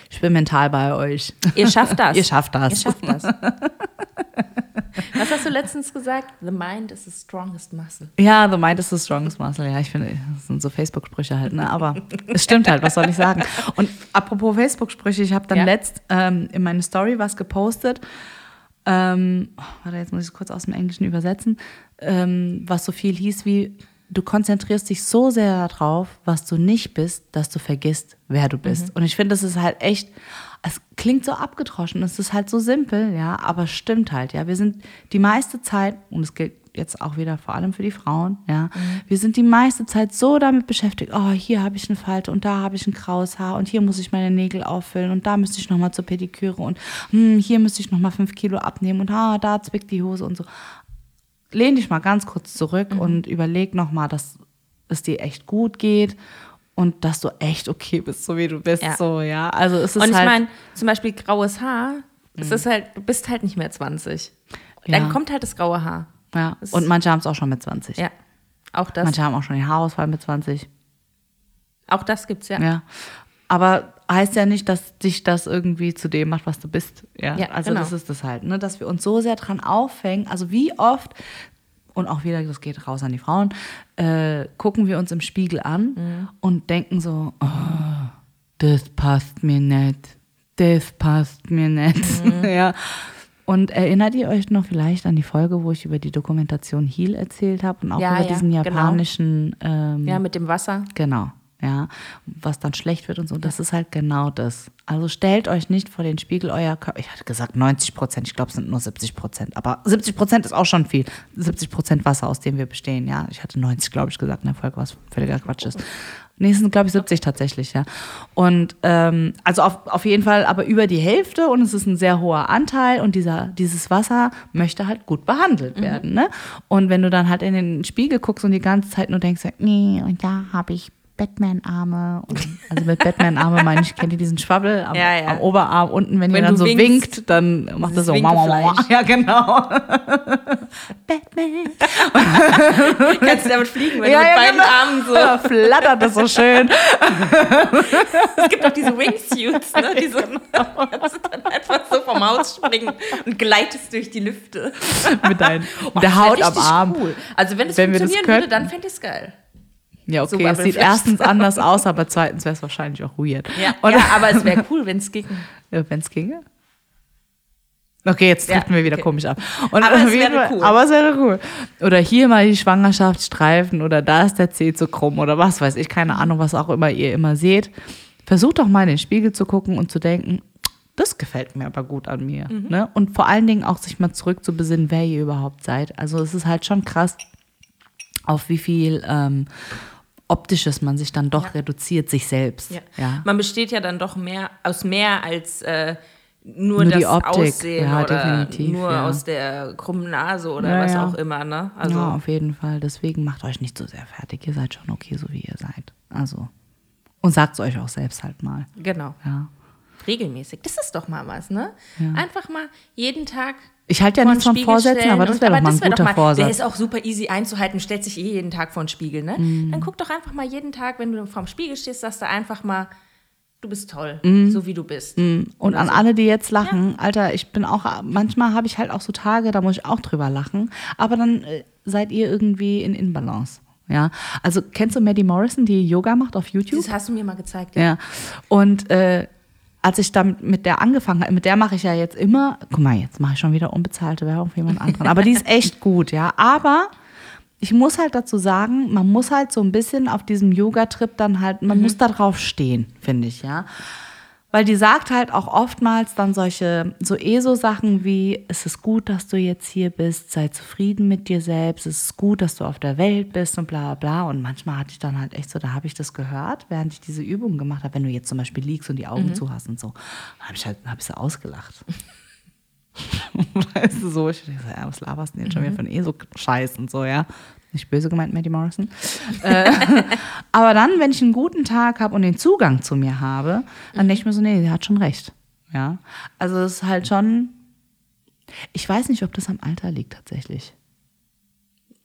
Ich bin mental bei euch. ihr schafft das. Ihr schafft das. Ihr schafft das. Was hast du letztens gesagt? The mind is the strongest muscle. Ja, the mind is the strongest muscle. Ja, ich finde, das sind so Facebook-Sprüche halt, ne? Aber es stimmt halt, was soll ich sagen? Und apropos Facebook-Sprüche, ich habe dann Ja. letzt ähm, in meine Story was gepostet. Ähm, oh, warte, jetzt muss ich es kurz aus dem Englischen übersetzen. Ähm, was so viel hieß wie, du konzentrierst dich so sehr darauf, was du nicht bist, dass du vergisst, wer du bist. Und ich finde, das ist halt echt, es klingt so abgedroschen, es ist halt so simpel, ja, aber es stimmt halt, ja. Wir sind die meiste Zeit, und es gilt jetzt auch wieder vor allem für die Frauen, ja, wir sind die meiste Zeit so damit beschäftigt, oh, hier habe ich eine Falte und da habe ich ein graues Haar und hier muss ich meine Nägel auffüllen und da müsste ich nochmal zur Pediküre und hm, hier müsste ich nochmal fünf Kilo abnehmen und ah, da zwickt die Hose und so. Lehn dich mal ganz kurz zurück und überleg nochmal, dass es dir echt gut geht und dass du echt okay bist, so wie du bist, Ja. so, ja. Also es ist Und ich halt, meine, zum Beispiel graues Haar, es ist halt, du bist halt nicht mehr 20. Dann Ja. kommt halt das graue Haar. ja. es- Und manche haben es auch schon mit 20. Ja. Auch das, Manche haben auch schon den Haarausfall mit 20. auch das gibt's ja. Ja. Aber heißt ja nicht, dass dich das irgendwie zu dem macht, was du bist. Ja. Ja, also genau. das ist das halt, ne? Dass wir uns so sehr dran aufhängen. Also wie oft, und auch wieder, das geht raus an die Frauen, äh, gucken wir uns im Spiegel an Mhm. und denken so, oh, das passt mir nicht. Das passt mir nicht. Mhm. ja. Und erinnert ihr euch noch vielleicht an die Folge, wo ich über die Dokumentation Heal erzählt habe und auch Ja, über ja, diesen genau. japanischen ähm, Ja, mit dem Wasser. Genau, ja. Was dann schlecht wird und so. Das ist halt genau das. Also stellt euch nicht vor den Spiegel euer Körper. Ich hatte gesagt 90 Prozent, ich glaube, es sind nur 70 Prozent. Aber 70 Prozent ist auch schon viel. 70 Prozent Wasser, aus dem wir bestehen, ja. Ich hatte 90, glaube ich, gesagt in der Folge, was völliger Quatsch ist. Nee, es sind, glaube ich, 70 tatsächlich, ja. Und ähm, also auf, auf jeden Fall aber über die Hälfte und es ist ein sehr hoher Anteil und dieser, dieses Wasser möchte halt gut behandelt werden. Ne? Und wenn du dann halt in den Spiegel guckst und die ganze Zeit nur denkst, nee, und da habe ich Batman-Arme. Also mit Batman-Arme meine ich, kennt ihr diesen Schwabbel am, Ja, ja. am Oberarm unten, wenn, Wenn ihr dann so winkst, winkt, dann macht das dieses so. Ja, genau. Batman. Kannst du damit fliegen, wenn Ja, du mit beiden genau. Armen so. Da flattert das so schön. Es gibt auch diese Wingsuits, ne? Die so, kannst du dann einfach so vom Haus springen und gleitest durch die Lüfte. Mit, dein, Oh, der das Haut am Arm. Cool. Also wenn es Wenn wir das funktionieren würde, dann fände ich es geil. Ja, So okay. es sieht erstens anders aus, aber zweitens wäre es wahrscheinlich auch weird. Ja, ja aber es wäre cool, wenn es ging. wenn es ginge. Okay, jetzt Ja, driften wir wieder okay. komisch ab. Und Aber es wäre cool. Aber es wäre cool. Oder hier mal die Schwangerschaftsstreifen oder da ist der Zeh zu krumm oder was weiß ich, keine Ahnung, was auch immer ihr immer seht. Versucht doch mal in den Spiegel zu gucken und zu denken, das gefällt mir aber gut an mir. Mhm. Ne? Und vor allen Dingen auch sich mal zurück zu besinnen, wer ihr überhaupt seid. Also es ist halt schon krass, auf wie viel ähm, Optisches man sich dann doch Ja. reduziert, sich selbst. Ja. Ja. Man besteht ja dann doch mehr aus mehr als äh, nur, Nur das die Optik. Aussehen Ja, oder definitiv, nur aus der krummen Nase oder was auch immer, ne? Also ja, auf jeden Fall. Deswegen macht euch nicht so sehr fertig. Ihr seid schon okay, so wie ihr seid. Also. Und sagt es euch auch selbst halt mal. genau. Ja. Regelmäßig. Das ist doch mal was, ne? Einfach mal jeden Tag. Ich halte ja nichts von Vorsätzen, aber das und- wäre doch mal ein guter Der Vorsatz. ist auch super easy einzuhalten, stellt sich eh jeden Tag vor den Spiegel, ne? Mhm. Dann guck doch einfach mal jeden Tag, wenn du vorm Spiegel stehst, sagst du einfach mal, du bist toll, Mhm. so wie du bist. Und Oder an so. alle, die jetzt lachen, Alter, ich bin auch, manchmal habe ich halt auch so Tage, da muss ich auch drüber lachen. Aber dann äh, seid ihr irgendwie in Inbalance. Ja. Also kennst du Maddie Morrison, die Yoga macht auf YouTube? Das hast du mir mal gezeigt. Ja. Und äh, als ich dann mit der angefangen habe, mit der mache ich ja jetzt immer, guck mal, jetzt mache ich schon wieder unbezahlte Werbung für jemand anderen. Aber die ist echt gut, ja. Aber ich muss halt dazu sagen, man muss halt so ein bisschen auf diesem Yoga-Trip dann halt, man muss da drauf stehen, finde ich, ja. Weil die sagt halt auch oftmals dann solche, so eh so Sachen wie, es ist gut, dass du jetzt hier bist, sei zufrieden mit dir selbst, es ist gut, dass du auf der Welt bist und bla bla bla. Und manchmal hatte ich dann halt echt so, da habe ich das gehört, während ich diese Übungen gemacht habe, wenn du jetzt zum Beispiel liegst und die Augen zu hast und so, dann habe ich halt, habe ich sie ausgelacht. weißt du, so, ich so, ja, was laberst du denn jetzt schon wieder von eh so Scheiß und so, ja. Nicht böse gemeint, Maddie Morrison. äh, aber dann, wenn ich einen guten Tag habe und den Zugang zu mir habe, dann denke ich mir so, nee, sie hat schon recht. Ja. Also es ist halt schon. Ich weiß nicht, ob das am Alter liegt tatsächlich.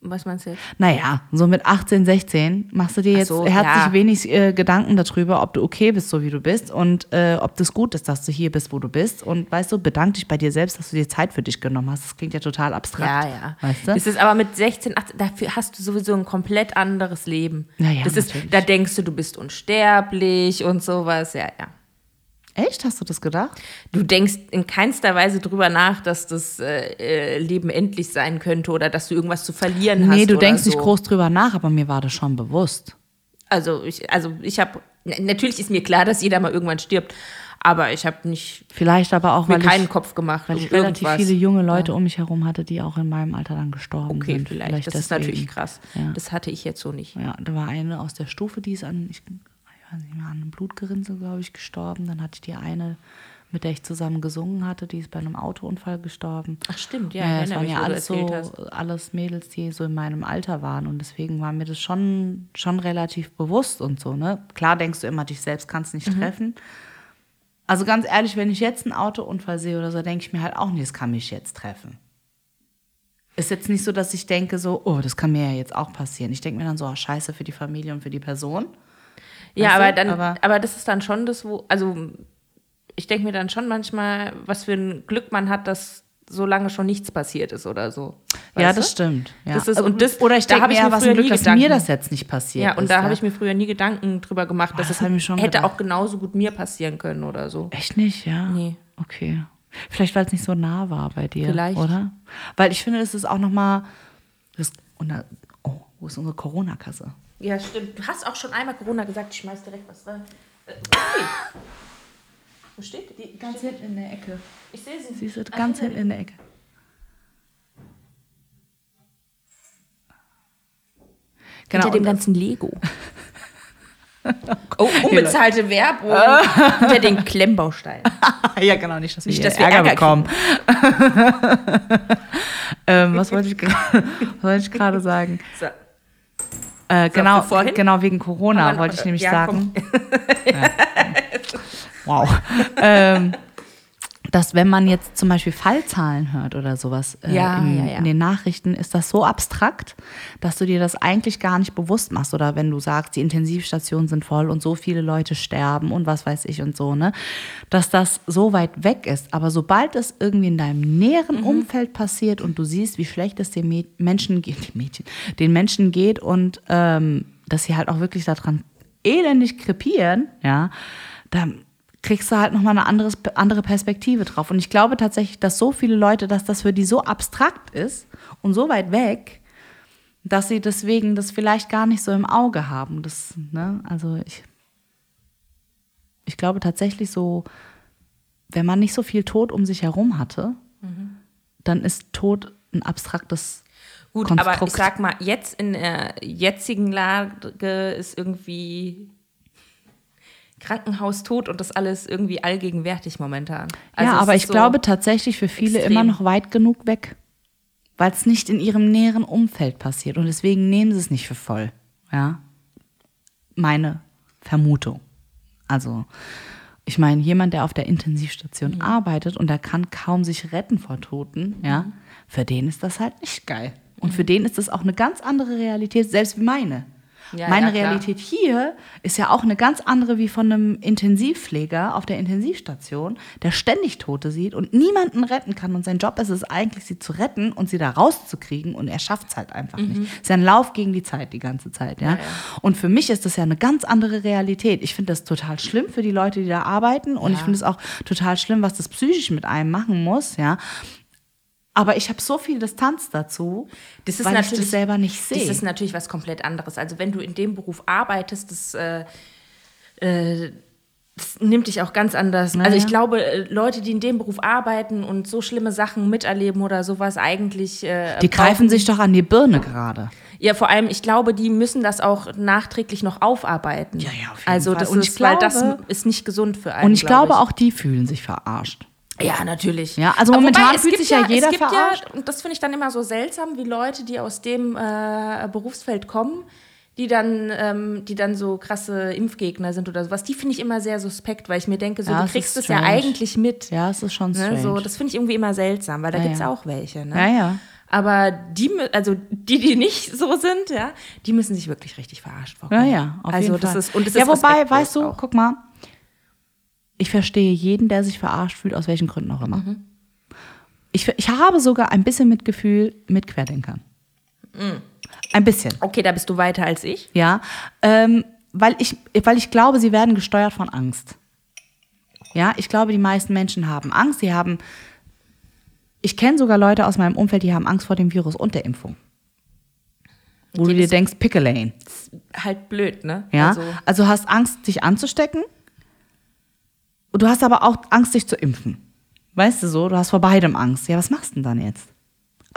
Was meinst du jetzt? Naja, so mit 18, 16 machst du dir jetzt so, herzlich ja. wenig äh, Gedanken darüber, ob du okay bist, so wie du bist und äh, ob das gut ist, dass du hier bist, wo du bist. Und weißt du, bedank dich bei dir selbst, dass du dir Zeit für dich genommen hast. Das klingt ja total abstrakt. Ja, ja. Weißt du? Das ist aber mit 16, 18, dafür hast du sowieso ein komplett anderes Leben. Ja, ja, das ist, natürlich. da denkst du, du bist unsterblich und sowas. Ja, ja. Echt? Hast du das gedacht? Du denkst in keinster Weise drüber nach, dass das äh, äh, Leben endlich sein könnte oder dass du irgendwas zu verlieren hast. Nee, du denkst so. nicht groß drüber nach, aber mir war das schon bewusst. Also ich, also ich habe, natürlich ist mir klar, dass jeder mal irgendwann stirbt, aber ich habe nicht Vielleicht aber auch, mir weil keinen ich, Kopf gemacht weil ich relativ irgendwas. viele junge Leute um mich herum hatte, die auch in meinem Alter dann gestorben Okay, sind. vielleicht. Das ist deswegen. natürlich krass. Ja. Das hatte ich jetzt so nicht. Ja, da war eine aus der Stufe, die ist an, ich weiß nicht mehr, an einem Blutgerinnsel, glaube ich, gestorben. Dann hatte ich die eine mit der ich zusammen gesungen hatte, die ist bei einem Autounfall gestorben. Ach stimmt, ja, Ja, ich es erinnere waren ja alles so, hast. alles Mädels, die so in meinem Alter waren. Und deswegen war mir das schon, schon relativ bewusst und so, ne? Klar denkst du immer, dich selbst kannst nicht Mhm. treffen. Also ganz ehrlich, wenn ich jetzt einen Autounfall sehe oder so, denke ich mir halt auch nicht, das kann mich jetzt treffen. Ist jetzt nicht so, dass ich denke so, oh, das kann mir ja jetzt auch passieren. Ich denke mir dann so, oh, scheiße für die Familie und für die Person. Ja, aber dann, Aber- aber, das ist dann schon das, wo, also ich denke mir dann schon manchmal, was für ein Glück man hat, dass so lange schon nichts passiert ist oder so. ja, das du? stimmt. Ja. Das ist- und das- oder ich da denke mir, ja, mir was ein Glück, dass Gedanken- mir das jetzt nicht passiert Ja, und ist. da habe ich mir früher nie Gedanken drüber gemacht, dass das es hätte gedacht. auch genauso gut mir passieren können oder so. Echt nicht, ja? Nee. Okay. Vielleicht, weil es nicht so nah war bei dir, Vielleicht. oder? Weil ich finde, es ist auch nochmal... Oh, wo ist unsere Corona-Kasse? Ja, stimmt. Du hast auch schon einmal Corona gesagt, ich schmeiß direkt was rein. Äh, okay. Wo steht die? Ganz hinten in der Ecke. Ich sehe sie. Sie ist Ach, ganz hinten in der Ecke. Hinter dem ganzen Lego. Oh, unbezahlte Werbung hinter den Klemmbausteinen. ja, genau, nicht, dass wir, Nicht, dass wir Ärger, Ärger bekommen. ähm, was wollte ich gerade was wollte ich gerade sagen? So. Äh, genau, genau wegen Corona wollte ich nämlich ja, sagen. Ja. Wow. ähm, dass wenn man jetzt zum Beispiel Fallzahlen hört oder sowas äh, Ja, in, ja, ja. in den Nachrichten, ist das so abstrakt, dass du dir das eigentlich gar nicht bewusst machst. Oder wenn du sagst, die Intensivstationen sind voll und so viele Leute sterben und was weiß ich und so, ne? Dass das so weit weg ist. Aber sobald es irgendwie in deinem näheren Mhm. Umfeld passiert und du siehst, wie schlecht es den Mäd- Menschen geht, Mädchen, den Menschen geht und ähm, dass sie halt auch wirklich daran elendig krepieren, ja, dann kriegst du halt nochmal eine anderes, andere Perspektive drauf. Und ich glaube tatsächlich, dass so viele Leute, dass das für die so abstrakt ist und so weit weg, dass sie deswegen das vielleicht gar nicht so im Auge haben. Das, ne, also ich, ich glaube tatsächlich so, wenn man nicht so viel Tod um sich herum hatte, dann ist Tod ein abstraktes Gut, Konstrukt. aber ich sag mal, jetzt in der jetzigen Lage ist irgendwie Krankenhaus tot und das alles irgendwie allgegenwärtig momentan. Also ja, aber ich so- glaube tatsächlich für viele extrem. immer noch weit genug weg, weil es nicht in ihrem näheren Umfeld passiert und deswegen nehmen sie es nicht für voll. Ja, meine Vermutung. Also ich meine, jemand, der auf der Intensivstation Mhm. arbeitet und der kann kaum sich retten vor Toten, ja, für den ist das halt nicht geil. Und Mhm. für den ist das auch eine ganz andere Realität, selbst wie meine. Ja, meine ja. Realität hier ist ja auch eine ganz andere wie von einem Intensivpfleger auf der Intensivstation, der ständig Tote sieht und niemanden retten kann. Und sein Job ist es eigentlich, sie zu retten und sie da rauszukriegen. Und er schafft es halt einfach nicht. Ist ja ein Lauf gegen die Zeit die ganze Zeit. Ja? Mhm. Ja, ja. Und für mich ist das ja eine ganz andere Realität. Ich finde das total schlimm für die Leute, die da arbeiten. Und ich finde es auch total schlimm, was das psychisch mit einem machen muss. Ja? Aber ich habe so viel Distanz dazu, Das ist weil ich natürlich- das selber nicht sehe. Das ist natürlich was komplett anderes. Also wenn du in dem Beruf arbeitest, das, äh, äh, das nimmt dich auch ganz anders. Also ich glaube, äh, Leute, die in dem Beruf arbeiten und so schlimme Sachen miterleben oder sowas, eigentlich. Äh, Die greifen sich doch an die Birne gerade. Ja, vor allem, ich glaube, die müssen das auch nachträglich noch aufarbeiten. Ja, ja, auf jeden also Fall. das Und ich ist, weil das glaube- ist nicht gesund für einen. Und ich glaub glaube auch, die fühlen sich verarscht. Ja, natürlich. Ja, also momentan es fühlt sich ja jeder es gibt verarscht. Ja, und das finde ich dann immer so seltsam, wie Leute, die aus dem äh, Berufsfeld kommen, die dann, ähm, die dann so krasse Impfgegner sind oder sowas, die finde ich immer sehr suspekt, weil ich mir denke, so, Ja, du kriegst es ja eigentlich mit. Ja, es ist schon Ne? strange. So, das finde ich irgendwie immer seltsam, weil da Ja, gibt es ja. auch welche. Ne? ja, ja. Aber die, also die, die nicht so sind, ja, die müssen sich wirklich richtig verarscht Ja, vorkommen. ja, auf also jeden das Fall. Ist, und es ja, ist wobei, weißt du, auch. guck mal, ich verstehe jeden, der sich verarscht fühlt, aus welchen Gründen auch immer. Mhm. Ich, ich habe sogar ein bisschen Mitgefühl mit Querdenkern. Mhm. Ein bisschen. Okay, da bist du weiter als ich. Ja, ähm, weil, ich, weil ich glaube, sie werden gesteuert von Angst. Ja, ich glaube, die meisten Menschen haben Angst. Sie haben, ich kenne sogar Leute aus meinem Umfeld, die haben Angst vor dem Virus und der Impfung. Wo Okay, du dir denkst, Pickelane. Halt blöd, ne? Ja, Also, also, hast Angst, dich anzustecken. Und du hast aber auch Angst, dich zu impfen. Weißt du so, du hast vor beidem Angst. Ja, was machst du denn dann jetzt?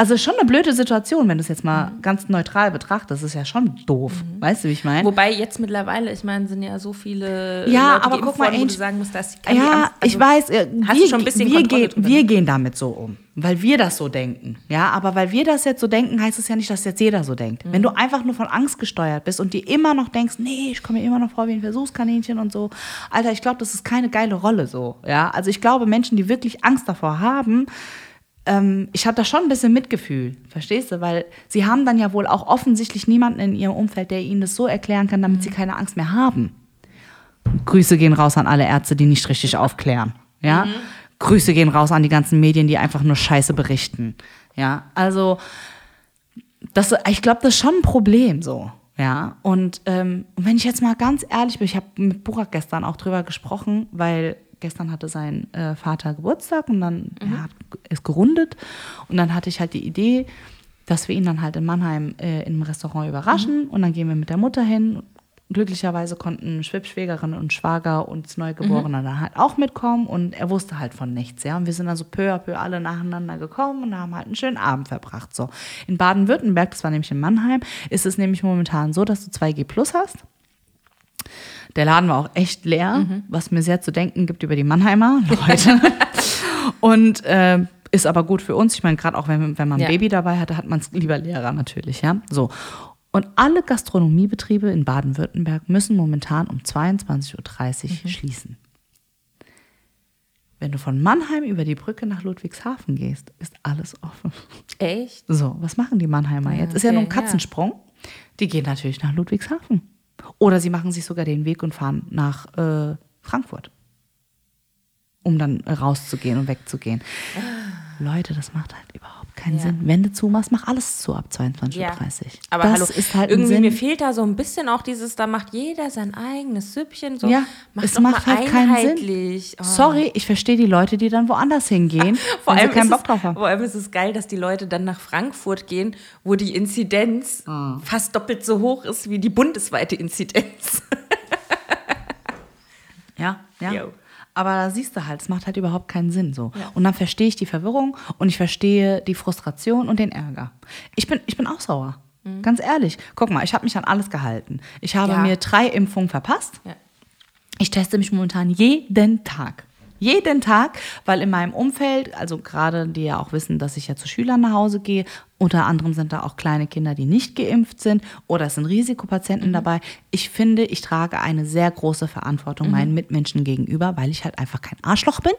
Also schon eine blöde Situation, wenn du es jetzt mal ganz neutral betrachtest. Das ist ja schon doof. Weißt du, wie ich meine? Wobei jetzt mittlerweile, ich meine, sind ja so viele Ja, Leute aber guck mal, worden, wo du sagen musst, dass Ja, Angst, also, ich weiß, äh, hast wir, du schon ein bisschen wir, gehen, wir gehen damit so um, weil wir das so denken. Ja, aber weil wir das jetzt so denken, heißt es ja nicht, dass jetzt jeder so denkt. Mhm. Wenn du einfach nur von Angst gesteuert bist und dir immer noch denkst, nee, ich komme mir immer noch vor wie ein Versuchskaninchen und so, Alter, ich glaube, das ist keine geile Rolle so. Ja, also ich glaube, Menschen, die wirklich Angst davor haben, ähm, ich habe da schon ein bisschen Mitgefühl, verstehst du? Weil sie haben dann ja wohl auch offensichtlich niemanden in ihrem Umfeld, der ihnen das so erklären kann, damit sie keine Angst mehr haben. Grüße gehen raus an alle Ärzte, die nicht richtig aufklären. Ja? Grüße gehen raus an die ganzen Medien, die einfach nur Scheiße berichten. Ja, also das, ich glaube, das ist schon ein Problem so. Ja, und ähm, und wenn ich jetzt mal ganz ehrlich bin, ich habe mit Burak gestern auch drüber gesprochen, weil gestern hatte sein äh, Vater Geburtstag und dann er hat, ist gerundet und dann hatte ich halt die Idee, dass wir ihn dann halt in Mannheim äh, in einem Restaurant überraschen und dann gehen wir mit der Mutter hin. Glücklicherweise konnten Schwibschwägerin und Schwager und das Neugeborene dann halt auch mitkommen und er wusste halt von nichts, ja. Und wir sind dann so peu à peu alle nacheinander gekommen und haben halt einen schönen Abend verbracht, so. In Baden-Württemberg, das war nämlich in Mannheim, ist es nämlich momentan so, dass du 2G Plus hast. Der Laden war auch echt leer, was mir sehr zu denken gibt über die Mannheimer Leute. und äh, ist aber gut für uns. Ich meine, gerade auch wenn, wenn man ein Ja. Baby dabei hatte, hat man es lieber leerer natürlich, ja. So. Und alle Gastronomiebetriebe in Baden-Württemberg müssen momentan um 22.30 Uhr schließen. Wenn du von Mannheim über die Brücke nach Ludwigshafen gehst, ist alles offen. Echt? So, was machen die Mannheimer Ja, jetzt? Ist ja nur ein okay, ja. Katzensprung. Die gehen natürlich nach Ludwigshafen. Oder sie machen sich sogar den Weg und fahren nach äh, Frankfurt. Um dann rauszugehen und wegzugehen. Leute, das macht halt überhaupt keinen Ja. Sinn. Wenn du zumachst, mach alles zu ab 22.30 Uhr. Ja. Aber das hallo, ist halt irgendwie mir fehlt da so ein bisschen auch dieses, da macht jeder sein eigenes Süppchen. So, Ja, macht es macht halt keinen Sinn. Oh. Sorry, ich verstehe die Leute, die dann woanders hingehen, Vor allem, sie keinen ist Bock es, drauf haben. vor allem ist es geil, dass die Leute dann nach Frankfurt gehen, wo die Inzidenz Ah. fast doppelt so hoch ist wie die bundesweite Inzidenz. Ja, ja. Jo. Aber da siehst du halt, es macht halt überhaupt keinen Sinn so. Und dann verstehe ich die Verwirrung und ich verstehe die Frustration und den Ärger. Ich bin, ich bin auch sauer. Ganz ehrlich. Guck mal, ich habe mich an alles gehalten. Ich habe Ja. mir drei Impfungen verpasst. Ja. Ich teste mich momentan jeden Tag. Jeden Tag, weil in meinem Umfeld, also gerade die ja auch wissen, dass ich ja zu Schülern nach Hause gehe, unter anderem sind da auch kleine Kinder, die nicht geimpft sind oder es sind Risikopatienten dabei. Ich finde, ich trage eine sehr große Verantwortung meinen Mitmenschen gegenüber, weil ich halt einfach kein Arschloch bin.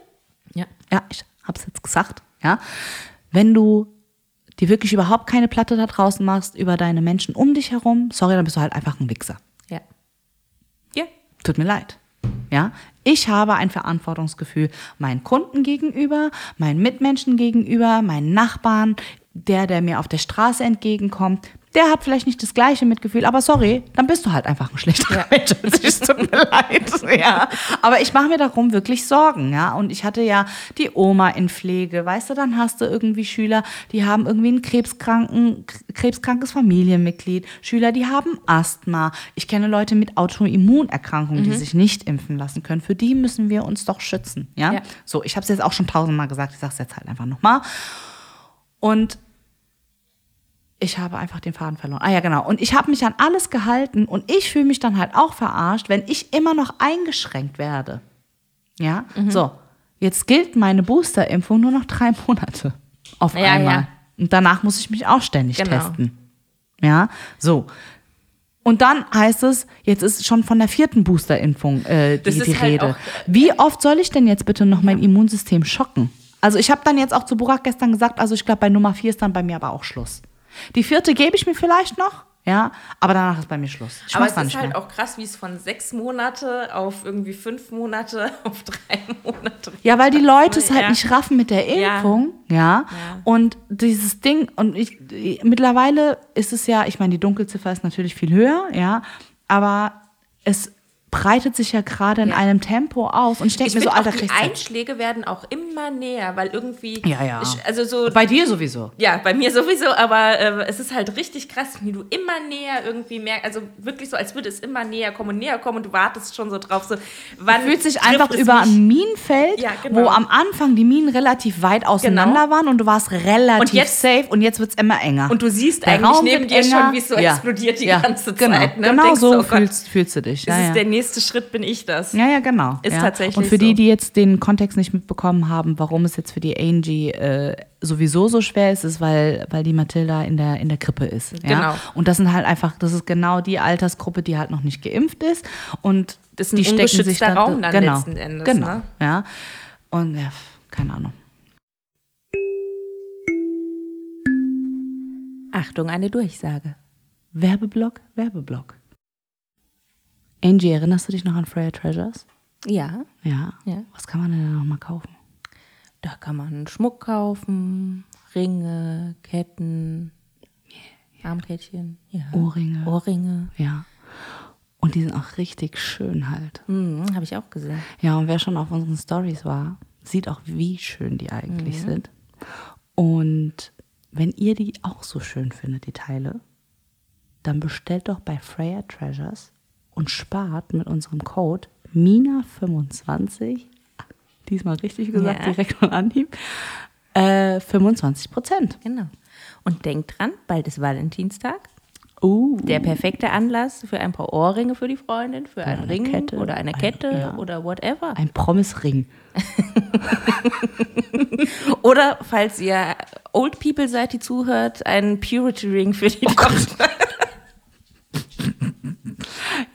Ja. Ja, ich hab's jetzt gesagt, ja. Wenn du dir wirklich überhaupt keine Platte da draußen machst über deine Menschen um dich herum, sorry, dann bist du halt einfach ein Wichser. Ja. Ja. Tut mir leid. Ja, ich habe ein Verantwortungsgefühl meinen Kunden gegenüber, meinen Mitmenschen gegenüber, meinen Nachbarn, der, der mir auf der Straße entgegenkommt. Der hat vielleicht nicht das gleiche Mitgefühl, aber sorry, dann bist du halt einfach ein schlechter Ja. Mensch. Es tut mir leid. Ja. Aber ich mache mir darum wirklich Sorgen, ja. Und ich hatte ja die Oma in Pflege, weißt du, dann hast du irgendwie Schüler, die haben irgendwie ein krebskranken, krebskrankes Familienmitglied, Schüler, die haben Asthma. Ich kenne Leute mit Autoimmunerkrankungen, die sich nicht impfen lassen können. Für die müssen wir uns doch schützen, ja. Ja. So, ich habe es jetzt auch schon tausendmal gesagt, ich sage es jetzt halt einfach nochmal. Und ich habe einfach den Faden verloren. Ah ja, genau. Und ich habe mich an alles gehalten und ich fühle mich dann halt auch verarscht, wenn ich immer noch eingeschränkt werde. Ja, Mhm. so. Jetzt gilt meine Boosterimpfung nur noch drei Monate auf Ja, einmal. ja. Und danach muss ich mich auch ständig Genau. testen. Ja, so. Und dann heißt es, jetzt ist schon von der vierten Boosterimpfung äh, die, die halt Rede. auch- Wie oft soll ich denn jetzt bitte noch mein Immunsystem schocken? Also ich habe dann jetzt auch zu Burak gestern gesagt, also ich glaube bei Nummer vier ist dann bei mir aber auch Schluss. Die vierte gebe ich mir vielleicht noch, ja, aber danach ist bei mir Schluss. Ich Aber es ist halt mehr. auch krass, wie es von sechs Monate auf irgendwie fünf Monate auf drei Monate. Ja, weil die Leute es halt Ja. nicht raffen mit der Ja. Impfung, ja. Ja. Und dieses Ding, und ich, mittlerweile ist es ja, ich meine, die Dunkelziffer ist natürlich viel höher, ja, aber es breitet sich ja gerade in Ja. einem Tempo aus. Und Ich mir so, Alter, auch, die Einschläge werden auch immer näher, weil irgendwie. Ja, ja. Ich, also so. Bei dir sowieso. Ja, bei mir sowieso, aber äh, es ist halt richtig krass, wie du immer näher irgendwie merkst, also wirklich so, als würde es immer näher kommen und näher kommen und du wartest schon so drauf, so, wann fühlt sich einfach über ein Minenfeld, Ja, genau. wo am Anfang die Minen relativ weit auseinander Genau. waren und du warst relativ Und jetzt- safe und jetzt wird es immer enger. Und du siehst Der eigentlich Raum neben dir enger. schon, wie es so Ja. explodiert die ganze genau. Zeit. Ne? Genau denkst so oh fühlst, fühlst du dich. ist es ja. der nächste Schritt, bin ich das. Ja, ja, genau. Ist ja. tatsächlich Und für die, so. die jetzt den Kontext nicht mitbekommen haben, warum es jetzt für die Angie äh, sowieso so schwer ist, ist, weil, weil die Mathilda in der, in der Krippe ist. Ja? Genau. Und das sind halt einfach, das ist genau die Altersgruppe, die halt noch nicht geimpft ist. Und Das ist ein die stecken sich dann, Raum dann genau, letzten Endes, Genau. ne? Ja. Und ja, keine Ahnung. Achtung, eine Durchsage. Werbeblock, Werbeblock. Angie, erinnerst du dich noch an Freya Treasures? Ja, Ja. Ja. Was kann man denn da nochmal kaufen? da kann man Schmuck kaufen, Ringe, Ketten, Armkettchen, ja. Ohrringe. Ohrringe. Ja. Und die sind auch richtig schön halt. Hm, Habe ich auch gesehen. Ja, und wer schon auf unseren Stories war, sieht auch, wie schön die eigentlich sind. Und wenn ihr die auch so schön findet, die Teile, dann bestellt doch bei Freya Treasures und spart mit unserem Code MINA25, diesmal richtig gesagt, Ja. direkt von Anhieb, äh, 25 Prozent. Genau. Und denkt dran, bald ist Valentinstag. Uh, Der perfekte Anlass für ein paar Ohrringe für die Freundin, für einen eine Ring Kette, oder eine ein- Kette ja. oder whatever. ein Promisring. Oder falls ihr Old People seid, die zuhört, einen Purity Ring für die Tochter.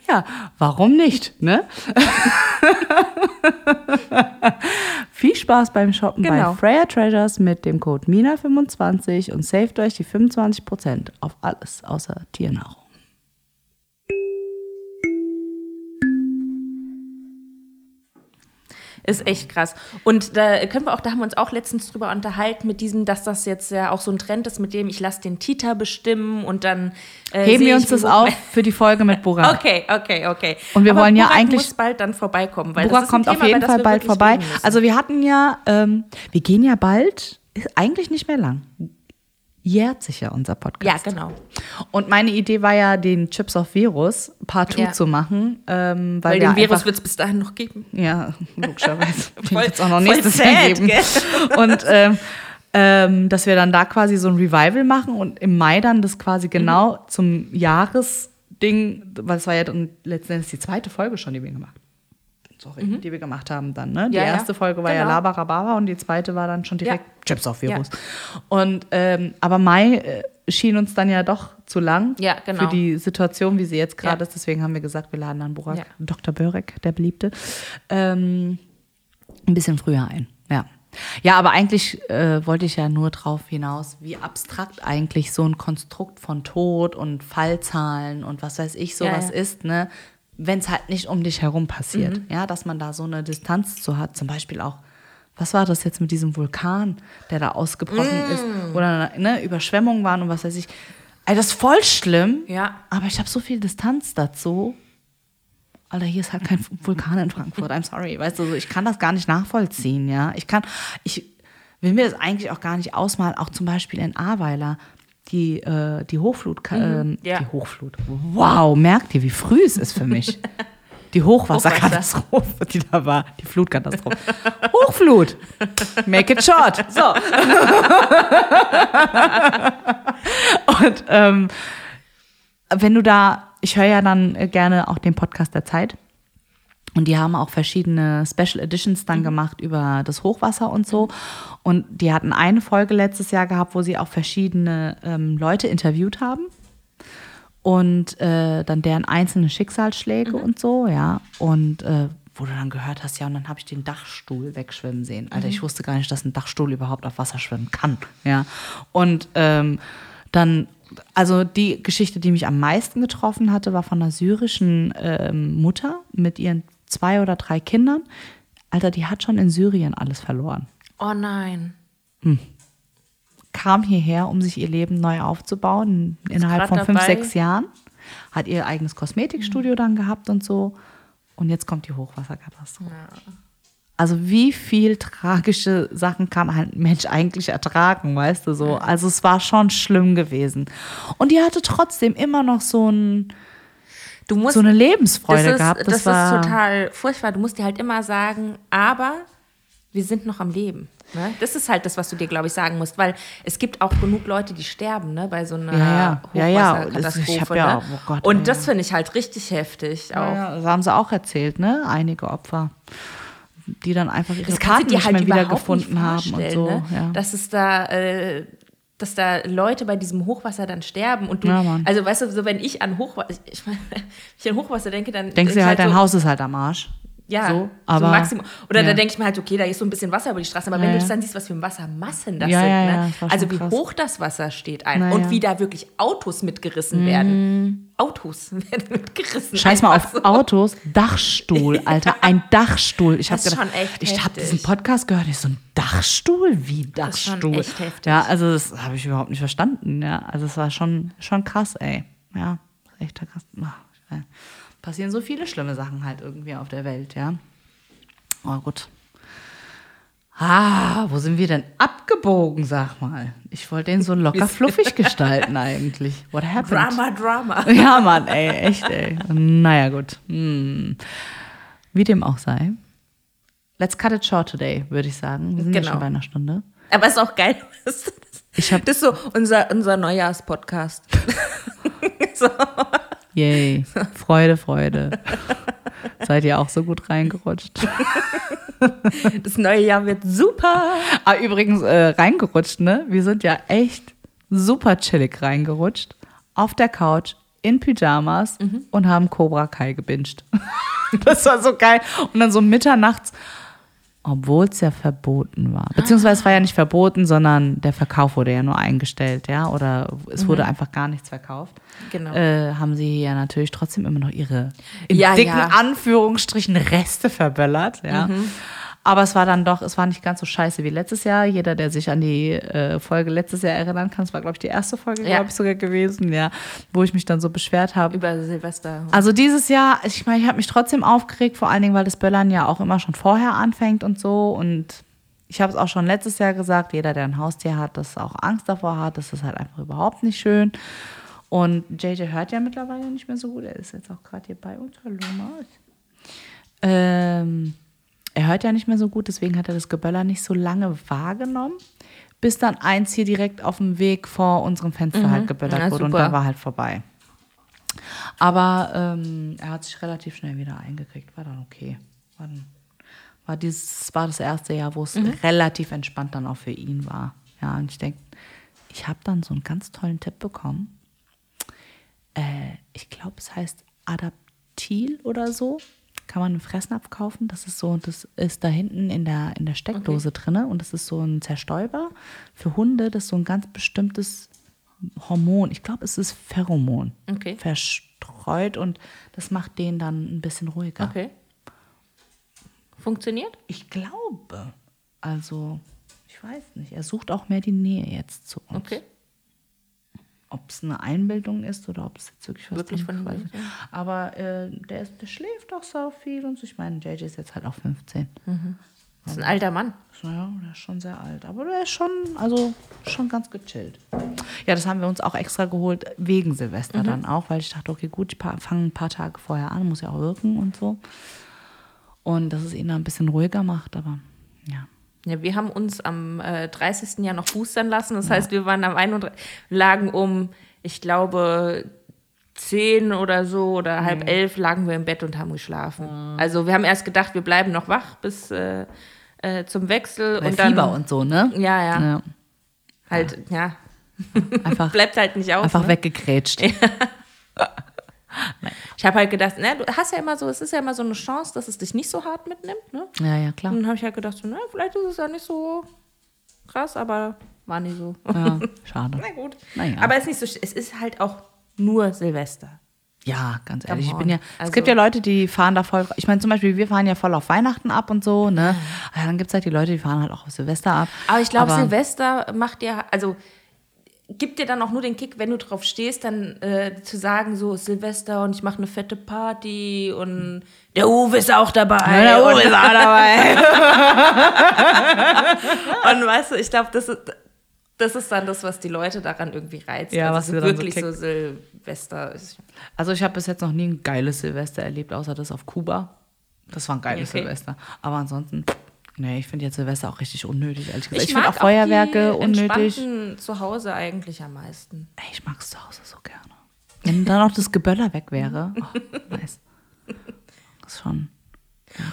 Ja, warum nicht, ne? Viel Spaß beim Shoppen Genau. bei Freya Treasures mit dem Code MINA25 und saved euch die 25% auf alles außer Tiernahrung. Ist echt krass. Und da können wir auch, da haben wir uns auch letztens drüber unterhalten, mit diesem, dass das jetzt ja auch so ein Trend ist, mit dem ich lasse den Tita bestimmen und dann äh, Heben wir uns das auf für die Folge mit Burak. Okay, okay, okay. Und wir Aber wollen ja Burak eigentlich- muss bald dann vorbeikommen, weil Burak kommt auf Thema, jeden über das Fall bald vorbei. Also wir hatten ja, ähm, wir gehen ja bald, ist eigentlich nicht mehr lang. Jährt sich ja unser ja, Podcast. genau. Und meine Idee war ja, den Chips of Virus Part 2 Ja. zu machen. Ähm, weil Weil wir den Virus wird es bis dahin noch geben. Ja, logischerweise. Den Voll- wird's auch noch nächstes sad, Jahr geben. gell? Und ähm, ähm, dass wir dann da quasi so ein Revival machen und im Mai dann das quasi genau zum Jahresding, weil es war ja dann letzten Endes die zweite Folge schon, die wir gemacht Sorry, die wir gemacht haben dann. Ne? Die Ja, ja. erste Folge war ja Genau. Labarababa und die zweite war dann schon direkt Ja. Chips auf Virus. Und ähm, aber Mai äh, schien uns dann ja doch zu lang Ja, genau. für die Situation, wie sie jetzt gerade Ja. ist. Deswegen haben wir gesagt, wir laden dann Burak, Ja. Dr. Börek, der Beliebte, ähm, ein bisschen früher ein. Ja. Ja, aber eigentlich äh, wollte ich ja nur drauf hinaus, wie abstrakt eigentlich so ein Konstrukt von Tod und Fallzahlen und was weiß ich sowas Ja, ja. ist, ne? Wenn es halt nicht um dich herum passiert. Mhm. Ja, dass man da so eine Distanz zu hat. Zum Beispiel auch, was war das jetzt mit diesem Vulkan, der da ausgebrochen ist? Mm. Oder ne, Überschwemmungen waren und was weiß ich. Ey, das ist voll schlimm. Ja. Aber ich habe so viel Distanz dazu. Alter, hier ist halt kein Vulkan in Frankfurt. I'm sorry. Weißt du, so, ich kann das gar nicht nachvollziehen, ja. Ich kann, ich will mir das eigentlich auch gar nicht ausmalen. Auch zum Beispiel in Ahrweiler, die, äh, die Hochflut, ähm, ja. die Hochflut. Wow, merkt ihr, wie früh es ist für mich. Die Hochwasserkatastrophe, die da war, die Flutkatastrophe. Hochflut. Make it short. So. Und ähm, wenn du da, ich höre ja dann äh, gerne auch den Podcast der Zeit. Und die haben auch verschiedene Special Editions dann gemacht über das Hochwasser und so. Und die hatten eine Folge letztes Jahr gehabt, wo sie auch verschiedene ähm, Leute interviewt haben. Und äh, dann deren einzelne Schicksalsschläge und so, ja. Und äh, wo du dann gehört hast, ja, und dann habe ich den Dachstuhl wegschwimmen sehen. Alter, ich wusste gar nicht, dass ein Dachstuhl überhaupt auf Wasser schwimmen kann, ja. Und ähm, dann, also die Geschichte, die mich am meisten getroffen hatte, war von einer syrischen ähm, Mutter mit ihren zwei oder drei Kindern. Alter, die hat schon in Syrien alles verloren. Oh nein. Kam hierher, um sich ihr Leben neu aufzubauen, innerhalb grad von fünf, dabei. sechs Jahren. Hat ihr eigenes Kosmetikstudio dann gehabt und so. Und jetzt kommt die Hochwasserkatastrophe. Also wie viel tragische Sachen kann ein Mensch eigentlich ertragen, weißt du so? Also es war schon schlimm gewesen. Und die hatte trotzdem immer noch so, ein, Du musst, so eine Lebensfreude das ist, gehabt. Das, Das, war ist total furchtbar. Du musst dir halt immer sagen, aber wir sind noch am Leben. Ne? Das ist halt das, was du dir, glaube ich, sagen musst, weil es gibt auch genug Leute, die sterben, ne, bei so einer Ja, ja. Hochwasserkatastrophe. Hab ja- ne? oh Gott, Und das finde ich halt richtig heftig das haben sie auch erzählt, ne? Einige Opfer, die dann einfach ihre Das dir nicht halt mehr wiedergefunden haben und so. ne? Ja. dass es da, äh, dass da Leute bei diesem Hochwasser dann sterben und du, Ja, also weißt du, so wenn ich an Hochwasser, ich, ich meine, wenn ich an Hochwasser denke, dann Denkst du halt, ich dein so, Haus ist halt am Arsch. Ja, so, so, aber- Maximum. Oder ja. da denke ich mir halt, okay, da ist so ein bisschen Wasser über die Straße, aber Ja, wenn du das dann siehst, was für Wassermassen das Ja, sind, ne? das also wie krass. hoch das Wasser steht ein Na und. Mhm. wie da wirklich Autos mitgerissen werden. Autos werden mitgerissen. Scheiß mal auf Autos, Dachstuhl, Alter, ein Dachstuhl. Ich habe Das ist gedacht, schon echt ich habe diesen Podcast gehört, ich so ein Dachstuhl, wie ist schon Dachstuhl. echt heftig. Ja, also das habe ich überhaupt nicht verstanden. Ja, also es war schon schon krass, ey. Ja, echt krass. Ach, ey. Passieren so viele schlimme Sachen halt irgendwie auf der Welt, ja. Aber gut. Ah, wo sind wir denn abgebogen, sag mal? Ich wollte den so locker fluffig gestalten eigentlich. What happened? Drama, Drama. Ja, Mann, ey, echt, ey. Naja, gut. Hm. Wie dem auch sei. Let's cut it short today, würde ich sagen. Wir sind ja Genau. schon bei einer Stunde. Aber ist auch geil. Das Ich hab- das ist so unser, unser Neujahrspodcast. so. Yay. Freude, Freude. Seid ihr auch so gut reingerutscht? Das neue Jahr wird super. Ah, übrigens, äh, reingerutscht, ne? Wir sind ja echt super chillig reingerutscht. Auf der Couch, in Pyjamas und haben Cobra Kai gebinged. das war so geil. Und dann so mitternachts, obwohl es ja verboten war. Beziehungsweise es war ja nicht verboten, sondern der Verkauf wurde ja nur eingestellt, ja. Oder es wurde einfach gar nichts verkauft. Genau. Äh, haben sie ja natürlich trotzdem immer noch ihre in Ja, dicken ja. Anführungsstrichen Reste verböllert, ja. Aber es war dann doch, es war nicht ganz so scheiße wie letztes Jahr. Jeder, der sich an die äh, Folge letztes Jahr erinnern kann, es war, glaube ich, die erste Folge, Ja. glaube ich, sogar gewesen, ja, wo ich mich dann so beschwert habe. Über Silvester. Also dieses Jahr, ich meine, ich habe mich trotzdem aufgeregt, vor allen Dingen, weil das Böllern ja auch immer schon vorher anfängt und so. Und ich habe es auch schon letztes Jahr gesagt, jeder, der ein Haustier hat, das auch Angst davor hat, das ist halt einfach überhaupt nicht schön. Und JJ hört ja mittlerweile nicht mehr so gut. Er ist jetzt auch gerade hier bei uns. Hallo, Maus. Ähm, er hört ja nicht mehr so gut, deswegen hat er das Geböller nicht so lange wahrgenommen, bis dann eins hier direkt auf dem Weg vor unserem Fenster halt geböllert Ja, wurde und super. dann war halt vorbei. Aber ähm, er hat sich relativ schnell wieder eingekriegt, war dann okay. War, dann, war, dieses, war das erste Jahr, wo es relativ entspannt dann auch für ihn war. Ja, und ich denke, ich habe dann so einen ganz tollen Tipp bekommen. Äh, ich glaube, es heißt Adaptil oder so. Kann man einen Fressnapf kaufen. Das ist so, das ist da hinten in der, in der Steckdose drinne und das ist so ein Zerstäuber für Hunde. Das ist so ein ganz bestimmtes Hormon. Ich glaube, es ist Pheromon. Okay. Verstreut und das macht den dann ein bisschen ruhiger. Okay. Funktioniert? Ich glaube. Also, ich weiß nicht. Er sucht auch mehr die Nähe jetzt zu uns. Okay. Ob es eine Einbildung ist oder ob es jetzt wirklich was Wirklich von ich. Aber äh, der, ist, der schläft doch so viel und so. Ich meine, JJ ist jetzt halt auch 15. Das ist ein alter Mann. Naja, der ist schon sehr alt. Aber der ist schon, also schon ganz gechillt. Ja, das haben wir uns auch extra geholt, wegen Silvester dann auch, weil ich dachte, okay, gut, ich fange ein paar Tage vorher an, muss ja auch wirken und so. Und dass es ihn dann ein bisschen ruhiger macht, aber ja. Ja, wir haben uns am äh, 30. Jahr noch boostern lassen. Das heißt, wir waren am 31. lagen um, ich glaube, 10 oder so oder Mhm. halb elf lagen wir im Bett und haben geschlafen. Also wir haben erst gedacht, wir bleiben noch wach bis äh, äh, zum Wechsel. Bei und dann, Fieber und so, ne? Ja, ja. Ja. Halt, ja. Einfach, Bleibt halt nicht aus. einfach ne? weggekrätscht. Ich habe halt gedacht, ne, du hast ja immer so, es ist ja immer so eine Chance, dass es dich nicht so hart mitnimmt. Ne? Ja, ja, klar. Und dann habe ich halt gedacht, so, ne, vielleicht ist es ja nicht so krass, aber war nicht so. Ja, schade. Na gut. Naja. Aber es ist nicht so, es ist halt auch nur Silvester. Ja, ganz ehrlich. Ich bin ja, on. es Also- gibt ja Leute, die fahren da voll. Ich meine, zum Beispiel, wir fahren ja voll auf Weihnachten ab und so, ne? Ja, dann gibt es halt die Leute, die fahren halt auch auf Silvester ab. Aber ich glaube, Silvester macht ja, also gibt dir dann auch nur den Kick, wenn du drauf stehst, dann äh, zu sagen, so Silvester und ich mache eine fette Party und der Uwe ist auch dabei. Ja, der Uwe ist auch dabei. und weißt du, ich glaube, das ist, das ist dann das, was die Leute daran irgendwie reizt. Ja, also was so so wirklich kickt. so, Silvester ist. Also ich habe bis jetzt noch nie ein geiles Silvester erlebt, außer das auf Kuba. Das war ein geiles Okay. Silvester. Aber ansonsten, nee, ich finde jetzt Silvester auch richtig unnötig, ehrlich gesagt. Ich, mag finde auch Feuerwerke die unnötig. zu Hause eigentlich am meisten. Ey, ich mag es zu Hause so gerne. Wenn dann auch das Geböller weg wäre. Oh, nice. Das ist schon.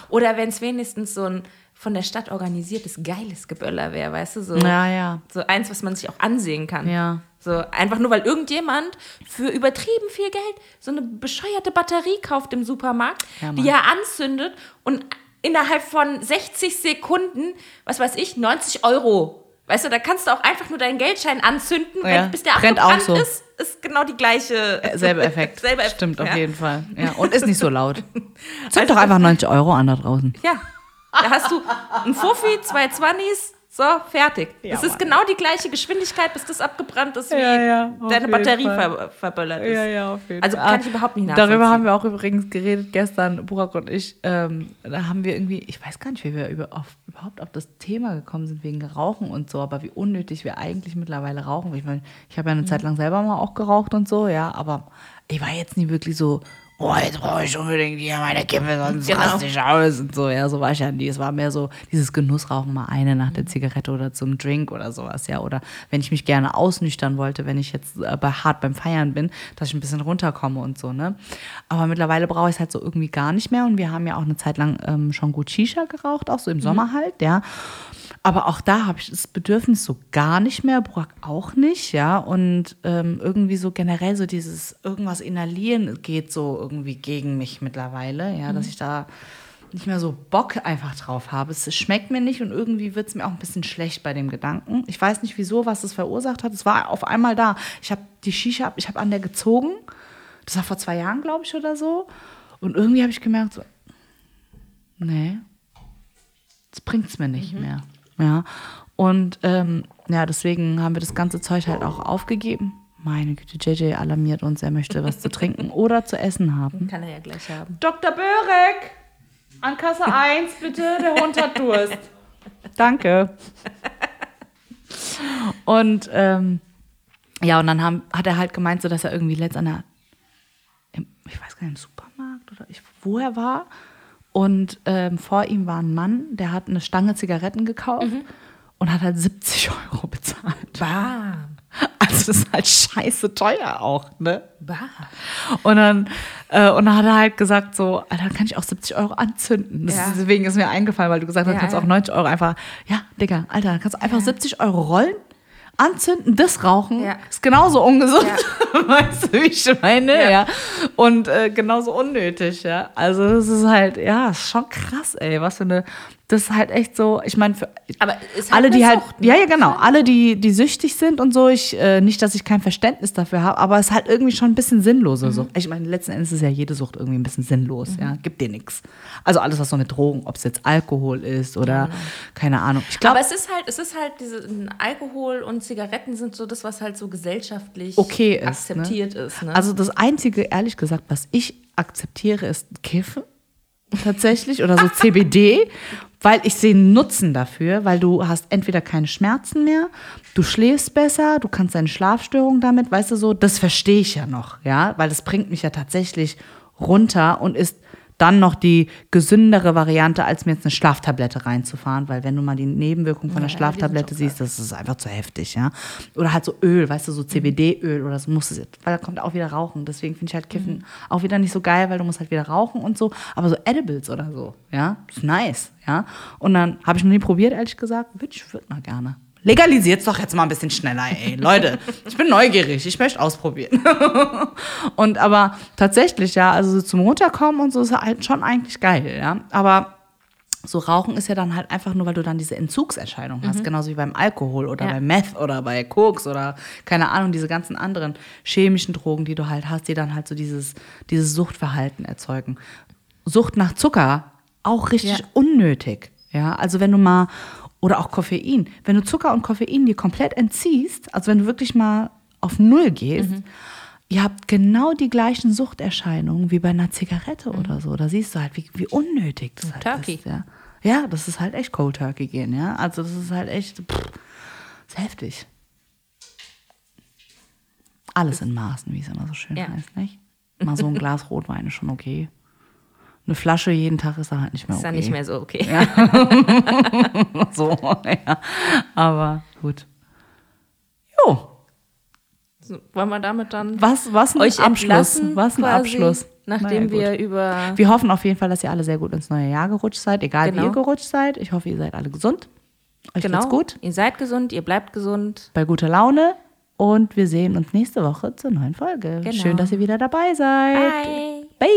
Oder wenn es wenigstens so ein von der Stadt organisiertes, geiles Geböller wäre, weißt du, so, Ja, ja. so eins, was man sich auch ansehen kann. Ja. So einfach nur, weil irgendjemand für übertrieben viel Geld so eine bescheuerte Batterie kauft im Supermarkt, Ja, die er anzündet und innerhalb von 60 Sekunden, was weiß ich, 90 Euro. Weißt du, da kannst du auch einfach nur deinen Geldschein anzünden, wenn, Ja, bis der brennt auch so. ist, ist genau die gleiche. Selbe Effekt. Selbe Effekt, Stimmt, auf ja. jeden Fall. Ja. Und ist nicht so laut. Zünd doch einfach 90 Euro an da draußen. Ja. Da hast du ein Fuffi, zwei Zwannis, so, fertig. Ja, das ist Mann. genau die gleiche Geschwindigkeit, bis das abgebrannt ist, wie Ja, ja, deine Batterie Fall. ver verböllert ist. ja, auf jeden Also kann ich überhaupt nicht Darüber nachvollziehen. haben wir auch übrigens geredet gestern, Burak und ich. Ähm, da haben wir irgendwie, ich weiß gar nicht, wie wir über, auf, überhaupt auf das Thema gekommen sind wegen Rauchen und so, aber wie unnötig wir eigentlich mittlerweile rauchen. Ich meine, ich habe ja eine Zeit lang selber mal auch geraucht und so, ja, aber ich war jetzt nie wirklich so, oh, jetzt brauche ich unbedingt hier meine Kippe, sonst Genau. raste ich aus und so. Ja, so war ich ja nie. Es war mehr so dieses Genussrauchen, mal eine nach der Zigarette oder zum Drink oder sowas, ja. Oder wenn ich mich gerne ausnüchtern wollte, wenn ich jetzt äh, bei hart beim Feiern bin, dass ich ein bisschen runterkomme und so, ne. Aber mittlerweile brauche ich es halt so irgendwie gar nicht mehr. Und wir haben ja auch eine Zeit lang ähm, schon gut Shisha geraucht, auch so im Sommer halt, ja. Aber auch da habe ich das Bedürfnis so gar nicht mehr, Burak auch nicht, ja. Und ähm, irgendwie so generell so dieses irgendwas inhalieren geht so irgendwie gegen mich mittlerweile, ja, dass ich da nicht mehr so Bock einfach drauf habe. Es schmeckt mir nicht und irgendwie wird es mir auch ein bisschen schlecht bei dem Gedanken. Ich weiß nicht wieso, was das verursacht hat. Es war auf einmal da. Ich habe die Shisha, ich habe an der gezogen. Das war vor zwei Jahren, glaube ich, oder so. Und irgendwie habe ich gemerkt, so, nee, das bringt es mir nicht mehr. Ja. Und ähm, ja, deswegen haben wir das ganze Zeug halt auch aufgegeben. Meine Güte, JJ alarmiert uns, er möchte was zu trinken oder zu essen haben. Kann er ja gleich haben. Dr. Börek, an Kasse 1 bitte, der Hund hat Durst. Danke. Und ähm, ja, und dann haben, hat er halt gemeint, so dass er irgendwie letzt an der, im, ich weiß gar nicht, im Supermarkt oder ich, wo er war. Und ähm, vor ihm war ein Mann, der hat eine Stange Zigaretten gekauft und hat halt 70 Euro bezahlt. Bam. Also das ist halt scheiße teuer auch, ne? Bam. Und dann, äh, und dann hat er halt gesagt, so, Alter, dann kann ich auch 70 Euro anzünden. Ja. ist, deswegen ist mir eingefallen, weil du gesagt hast, Ja, kannst ja. auch 90 Euro einfach, ja, Digga, Alter, dann kannst du einfach 70 Euro rollen, anzünden, das rauchen. Ja. Ist genauso ungesund, weißt du, wie ich meine? Ja. Ja. Und äh, genauso unnötig, ja. Also das ist halt, ja, ist schon krass, ey, was für eine, das ist halt echt so, ich meine, für halt alle, die halt, Sucht, ne? ja, ja, genau, alle, die, die süchtig sind und so, ich, äh, nicht, dass ich kein Verständnis dafür habe, aber es ist halt irgendwie schon ein bisschen sinnlose Mhm. Sucht. Ich meine, letzten Endes ist ja jede Sucht irgendwie ein bisschen sinnlos, ja, gibt dir nichts. Also alles, was so mit Drogen, ob es jetzt Alkohol ist oder, keine Ahnung. Ich glaube, Aber es ist halt, es ist halt diese Alkohol und Zigaretten sind so das, was halt so gesellschaftlich Okay ist, akzeptiert ist. Ne? Also das Einzige, ehrlich gesagt, was ich akzeptiere, ist Kiffen. Tatsächlich. Oder so CBD. Weil ich sehe Nutzen dafür, weil du hast entweder keine Schmerzen mehr, du schläfst besser, du kannst deine Schlafstörung damit, weißt du so, das verstehe ich ja noch, ja, weil das bringt mich ja tatsächlich runter und ist dann noch die gesündere Variante, als mir jetzt eine Schlaftablette reinzufahren, weil wenn du mal die Nebenwirkung von Ja, der Schlaftablette siehst, das ist einfach zu heftig, ja. Oder halt so Öl, weißt du, so CBD-Öl oder so musst du, weil da kommt auch wieder Rauchen. Deswegen finde ich halt Kiffen auch wieder nicht so geil, weil du musst halt wieder rauchen und so. Aber so Edibles oder so, ja, ist nice, ja. Und dann habe ich noch nie probiert, ehrlich gesagt. Ich würde mal gerne. Legalisiert doch jetzt mal ein bisschen schneller, ey. Leute, ich bin neugierig, ich möchte ausprobieren. und aber tatsächlich, ja, also so zum Runterkommen und so ist halt schon eigentlich geil, ja. Aber so Rauchen ist ja dann halt einfach nur, weil du dann diese Entzugserscheinung hast, genauso wie beim Alkohol oder Ja. bei Meth oder bei Koks oder keine Ahnung, diese ganzen anderen chemischen Drogen, die du halt hast, die dann halt so dieses, dieses Suchtverhalten erzeugen. Sucht nach Zucker, auch richtig Ja. unnötig. Ja, also wenn du mal Oder auch Koffein. Wenn du Zucker und Koffein dir komplett entziehst, also wenn du wirklich mal auf Null gehst, Mhm. ihr habt genau die gleichen Suchterscheinungen wie bei einer Zigarette Mhm. oder so. Da siehst du halt, wie, wie unnötig das halt Turkey. ist. Ja. ja, das ist halt echt Cold Turkey gehen, ja. Also das ist halt echt, pff, ist heftig. Alles in Maßen, wie es immer so schön Ja. heißt, nicht? Mal so ein Glas Rotwein ist schon okay. Eine Flasche jeden Tag ist da halt nicht mehr Ist okay. dann nicht mehr so okay. so, ja. Aber gut. Jo, So, wollen wir damit dann was, was ein euch Abschluss. Was ein Abschluss. Nachdem Naja, wir über Wir hoffen auf jeden Fall, dass ihr alle sehr gut ins neue Jahr gerutscht seid, egal Genau. wie ihr gerutscht seid. Ich hoffe, ihr seid alle gesund. Euch genau geht's gut, ihr seid gesund, ihr bleibt gesund. bei guter Laune und wir sehen uns nächste Woche zur neuen Folge. Genau. Schön, dass ihr wieder dabei seid. Bye. Bye.